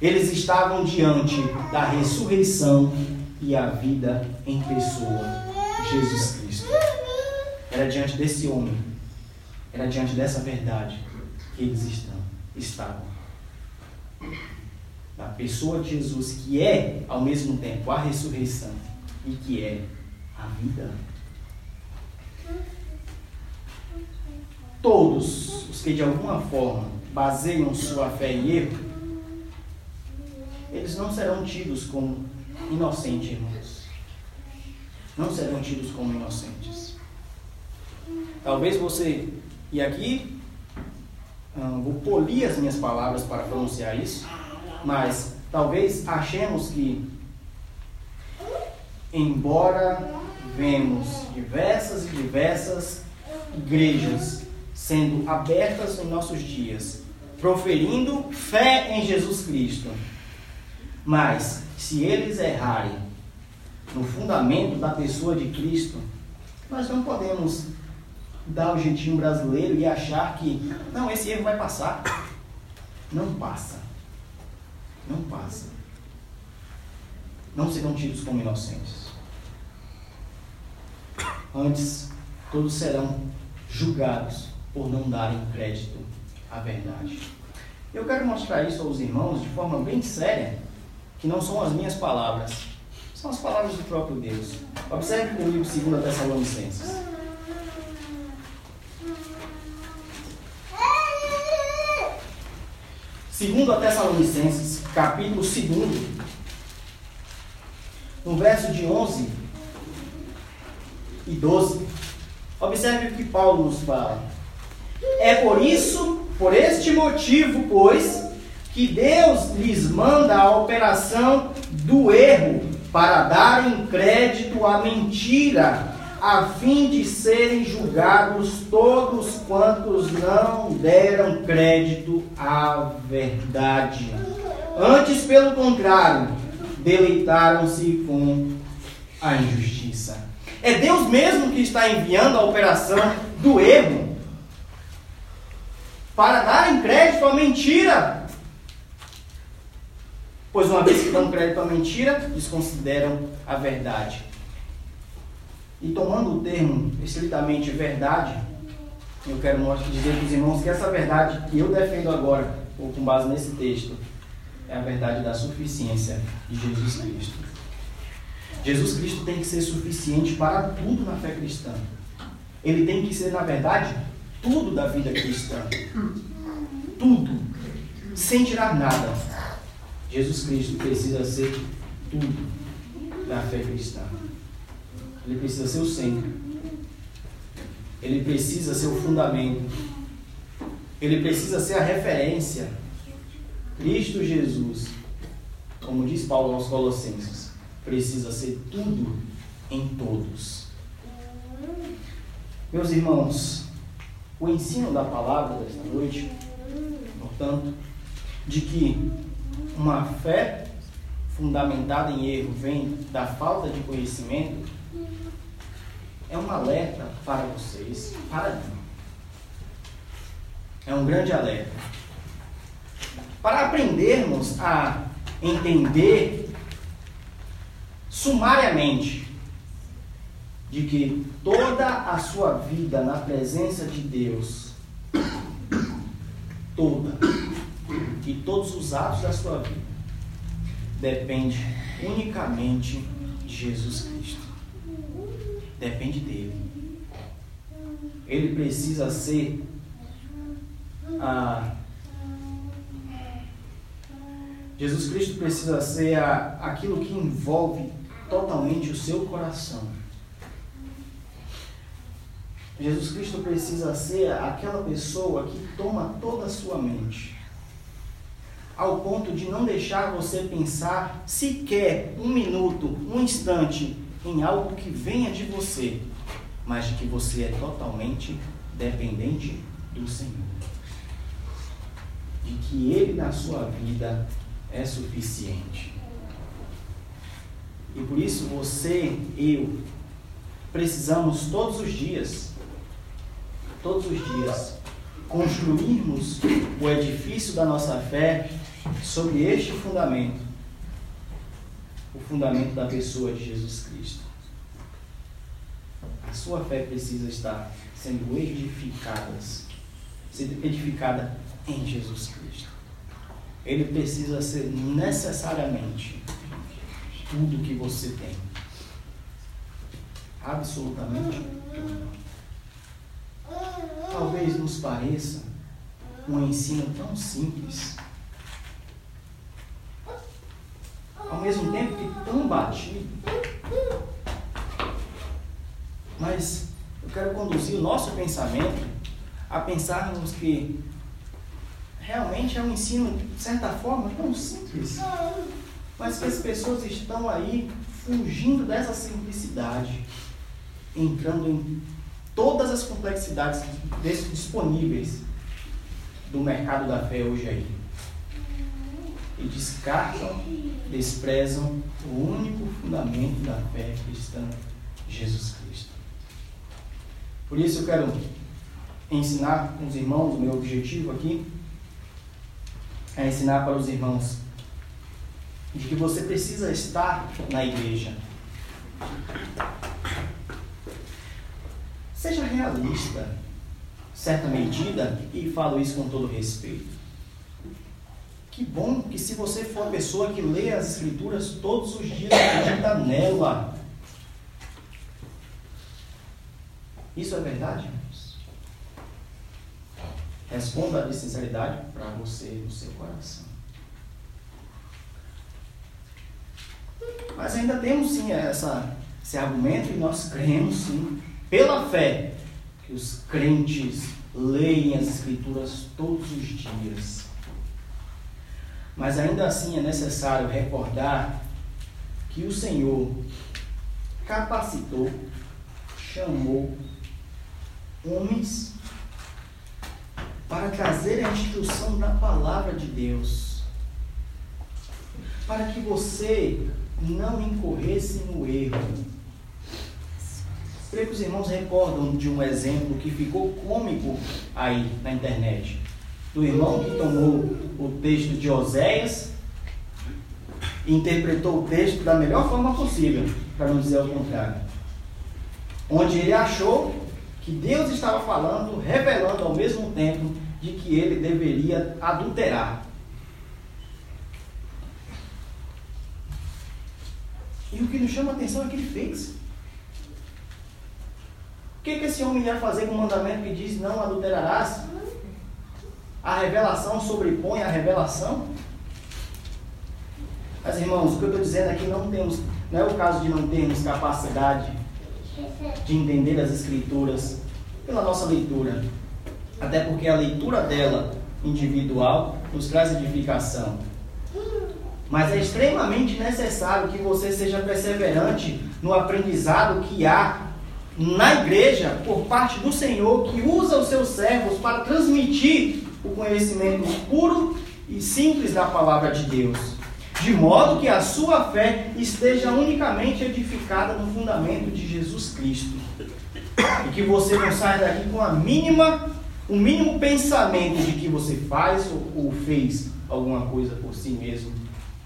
Eles estavam diante da ressurreição e a vida em pessoa, Jesus Cristo. Era diante desse homem, era diante dessa verdade que eles estão, estavam. Da pessoa de Jesus, que é ao mesmo tempo a ressurreição e que é a vida. Todos os que de alguma forma baseiam sua fé em erro, eles não serão tidos como inocentes, irmãos. Não serão tidos como inocentes. Talvez você, e aqui hum, vou polir as minhas palavras para pronunciar isso, mas talvez achemos que, embora vemos diversas e diversas igrejas sendo abertas em nossos dias, proferindo fé em Jesus Cristo. Mas, se eles errarem no fundamento da pessoa de Cristo, nós não podemos dar o jeitinho brasileiro e achar que, não, esse erro vai passar. Não passa. Não passa. Não serão tidos como inocentes. Antes, todos serão julgados por não darem crédito à verdade. Eu quero mostrar isso aos irmãos de forma bem séria, que não são as minhas palavras, são as palavras do próprio Deus. Observe comigo 2 Tessalonicenses. Segundo a Tessalonicenses, capítulo 2, no verso de 11 e 12, observe o que Paulo nos fala. É por isso, por este motivo, pois, que Deus lhes manda a operação do erro para darem crédito à mentira, a fim de serem julgados todos quantos não deram crédito à verdade. Antes, pelo contrário, deleitaram-se com a injustiça. É Deus mesmo que está enviando a operação do erro para darem crédito à mentira. Pois uma vez que dão crédito à mentira, desconsideram a verdade. E tomando o termo estritamente verdade, eu quero dizer para os irmãos que essa verdade que eu defendo agora, ou com base nesse texto, é a verdade da suficiência de Jesus Cristo. Jesus Cristo tem que ser suficiente para tudo na fé cristã. Ele tem que ser, na verdade, tudo da vida cristã. Tudo. Sem tirar nada. Jesus Cristo precisa ser tudo da fé cristã. Ele precisa ser o centro. Ele precisa ser o fundamento. Ele precisa ser a referência. Cristo Jesus, como diz Paulo aos Colossenses, precisa ser tudo em todos. Meus irmãos, o ensino da palavra desta noite, portanto, de que uma fé fundamentada em erro vem da falta de conhecimento, é um alerta para vocês, para mim. É um grande alerta. Para aprendermos a entender sumariamente de que toda a sua vida na presença de Deus, toda, e todos os atos da sua vida, depende unicamente de Jesus Cristo. Depende dele. Ele precisa ser a. Jesus Cristo precisa ser a, aquilo que envolve totalmente o seu coração. Jesus Cristo precisa ser aquela pessoa que toma toda a sua mente, ao ponto de não deixar você pensar sequer um minuto, um instante em algo que venha de você, mas de que você é totalmente dependente do Senhor. De que Ele na sua vida é suficiente. E por isso você, eu, precisamos todos os dias, todos os dias, construirmos o edifício da nossa fé sobre este fundamento, o fundamento da pessoa de Jesus Cristo. A sua fé precisa estar sendo edificada, sendo edificada em Jesus Cristo. Ele precisa ser necessariamente tudo que você tem. Absolutamente tudo. Talvez nos pareça um ensino tão simples, ao mesmo tempo que tão batido. Mas eu quero conduzir o nosso pensamento a pensarmos que realmente é um ensino, de certa forma, tão simples, mas que as pessoas estão aí fugindo dessa simplicidade, entrando em todas as complexidades disponíveis do mercado da fé hoje aí. E descartam, desprezam o único fundamento da fé cristã, Jesus Cristo. Por isso eu quero ensinar com os irmãos, o meu objetivo aqui é ensinar para os irmãos de que você precisa estar na igreja. Seja realista, certa medida, e falo isso com todo respeito. Que bom que se você for a pessoa que lê as escrituras todos os dias, acredita nela. Isso é verdade? Responda de sinceridade para você no seu coração. Mas ainda temos sim essa, esse argumento e nós cremos sim, pela fé, que os crentes leem as Escrituras todos os dias. Mas ainda assim é necessário recordar que o Senhor capacitou, chamou homens para trazer a instrução da palavra de Deus, para que você não incorresse no erro. Creio que os irmãos recordam de um exemplo que ficou cômico aí na internet. Do irmão que tomou o texto de Oséias e interpretou o texto da melhor forma possível, para não dizer o contrário. Onde ele achou que Deus estava falando, revelando ao mesmo tempo de que ele deveria adulterar. E o que nos chama a atenção é que ele fez. O que, que esse homem ia fazer com o mandamento que diz não adulterarás? A revelação sobrepõe a revelação? Mas irmãos, o que eu estou dizendo aqui não temos, não é o caso de não termos capacidade de entender as escrituras pela nossa leitura. Até porque a leitura dela individual nos traz edificação. Mas é extremamente necessário que você seja perseverante no aprendizado que há na igreja por parte do Senhor, que usa os seus servos para transmitir o conhecimento puro e simples da palavra de Deus, de modo que a sua fé esteja unicamente edificada no fundamento de Jesus Cristo. E que você não saia daqui com a mínima, o mínimo pensamento de que você faz ou fez alguma coisa por si mesmo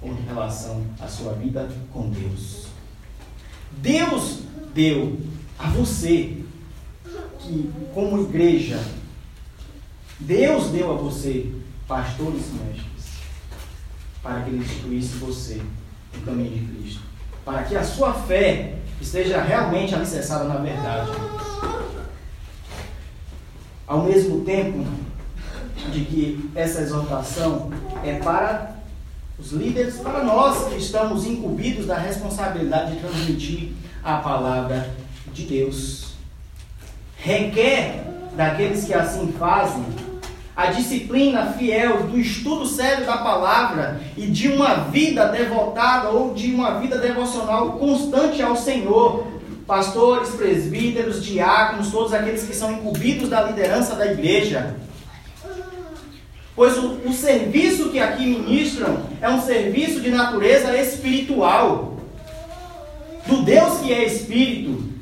com relação à sua vida com Deus. Deus deu a você que, como igreja, Deus deu a você pastores e mestres para que ele instruísse você no caminho de Cristo, para que a sua fé esteja realmente alicerçada na verdade. Ao mesmo tempo de que essa exortação é para os líderes, para nós que estamos incumbidos da responsabilidade de transmitir a palavra de Deus. Requer daqueles que assim fazem a disciplina fiel do estudo sério da palavra e de uma vida devotada ou de uma vida devocional constante ao Senhor. Pastores, presbíteros, diáconos, todos aqueles que são incumbidos da liderança da igreja. Pois o, o serviço que aqui ministram é um serviço de natureza espiritual. Do Deus que é espírito.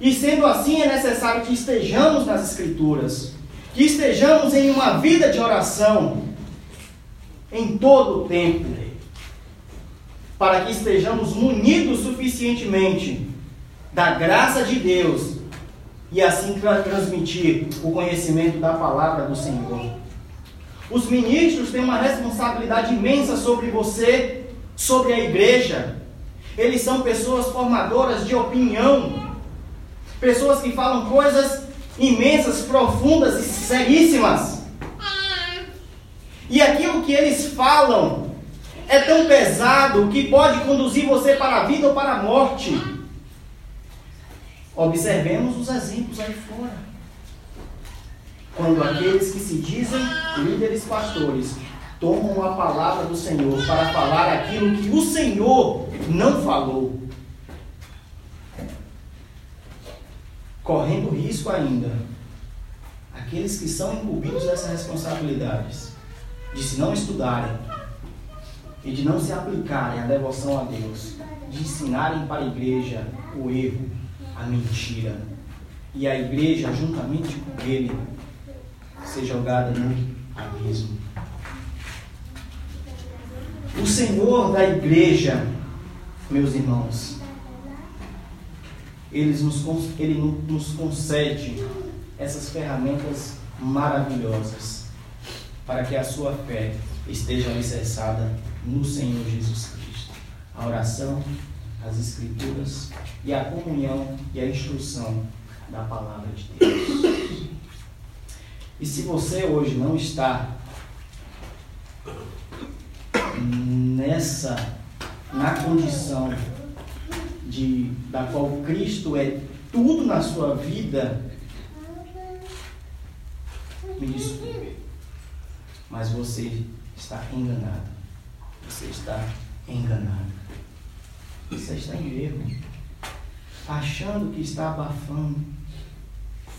E sendo assim, é necessário que estejamos nas Escrituras, que estejamos em uma vida de oração em todo o tempo, para que estejamos munidos suficientemente da graça de Deus e assim transmitir o conhecimento da palavra do Senhor. Os ministros têm uma responsabilidade imensa sobre você, sobre a igreja. Eles são pessoas formadoras de opinião, pessoas que falam coisas imensas, profundas e seríssimas. E aquilo que eles falam é tão pesado que pode conduzir você para a vida ou para a morte. Observemos os exemplos aí fora. Quando aqueles que se dizem líderes pastores tomam a palavra do Senhor para falar aquilo que o Senhor não falou, correndo risco ainda, aqueles que são incumbidos dessas responsabilidades, de se não estudarem e de não se aplicarem à devoção a Deus, de ensinarem para a igreja o erro, a mentira, e a igreja, juntamente com ele, ser jogada no abismo. O Senhor da igreja, meus irmãos, ele nos, ele nos concede essas ferramentas maravilhosas para que a sua fé esteja alicerçada no Senhor Jesus Cristo. A oração, as Escrituras e a comunhão e a instrução da palavra de Deus. E se você hoje não está nessa, na condição de, da qual Cristo é tudo na sua vida, me desculpe, mas você está enganado. Você está enganado. Você está em erro. Achando que está abafando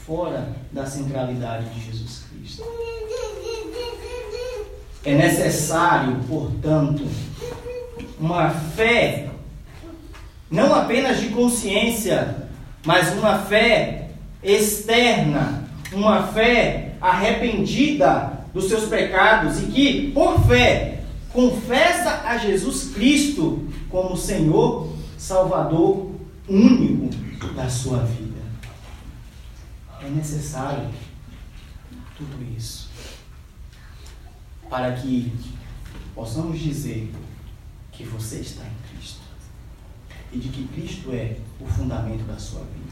fora da centralidade de Jesus Cristo. É necessário, portanto, uma fé, não apenas de consciência, mas uma fé externa, uma fé arrependida dos seus pecados e que, por fé, confessa a Jesus Cristo como Senhor, Salvador único da sua vida. É necessário tudo isso para que possamos dizer que você está em Cristo e de que Cristo é o fundamento da sua vida.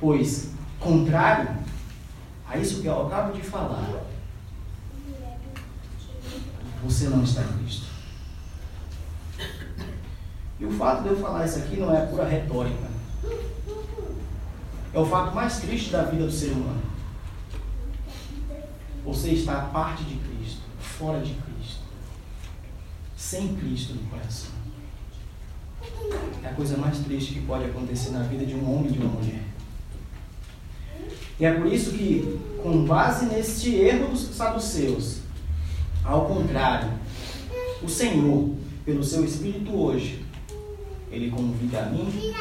Pois, contrário a isso que eu acabo de falar, você não está em Cristo. E o fato de eu falar isso aqui não é pura retórica. É o fato mais triste da vida do ser humano. Você está parte de Cristo, fora de Cristo, sem Cristo no coração. É a coisa mais triste que pode acontecer na vida de um homem e de uma mulher. E é por isso que, com base neste erro dos saduceus, ao contrário, o Senhor, pelo seu Espírito hoje, ele convida a mim,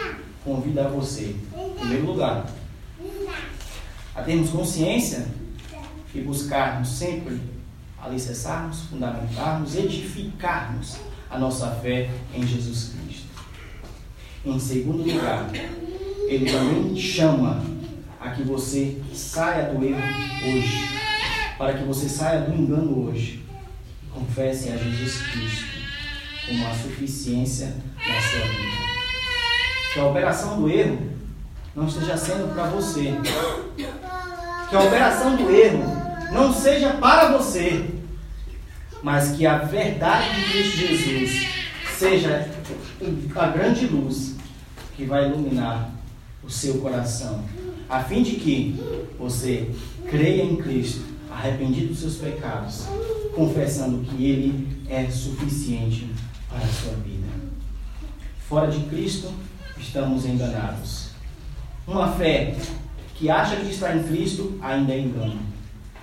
convida a você, em primeiro lugar, a termos consciência e buscarmos sempre alicerçarmos, fundamentarmos, edificarmos a nossa fé em Jesus Cristo. Em segundo lugar, ele também chama a que você saia do erro hoje, para que você saia do engano hoje confesse a Jesus Cristo como a suficiência da sua vida. Que a operação do erro não esteja sendo para você. Que a operação do erro não seja para você. mas que a verdade de Cristo Jesus seja a grande luz que vai iluminar o seu coração, a fim de que você creia em Cristo, arrependido dos seus pecados, confessando que Ele é suficiente para a sua vida. Fora de Cristo, estamos enganados. Uma fé que acha que está em Cristo ainda é engano.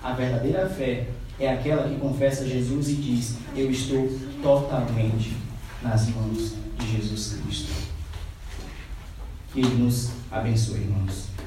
A verdadeira fé é aquela que confessa Jesus e diz: Eu estou totalmente nas mãos de Jesus Cristo. Que Ele nos abençoe, irmãos.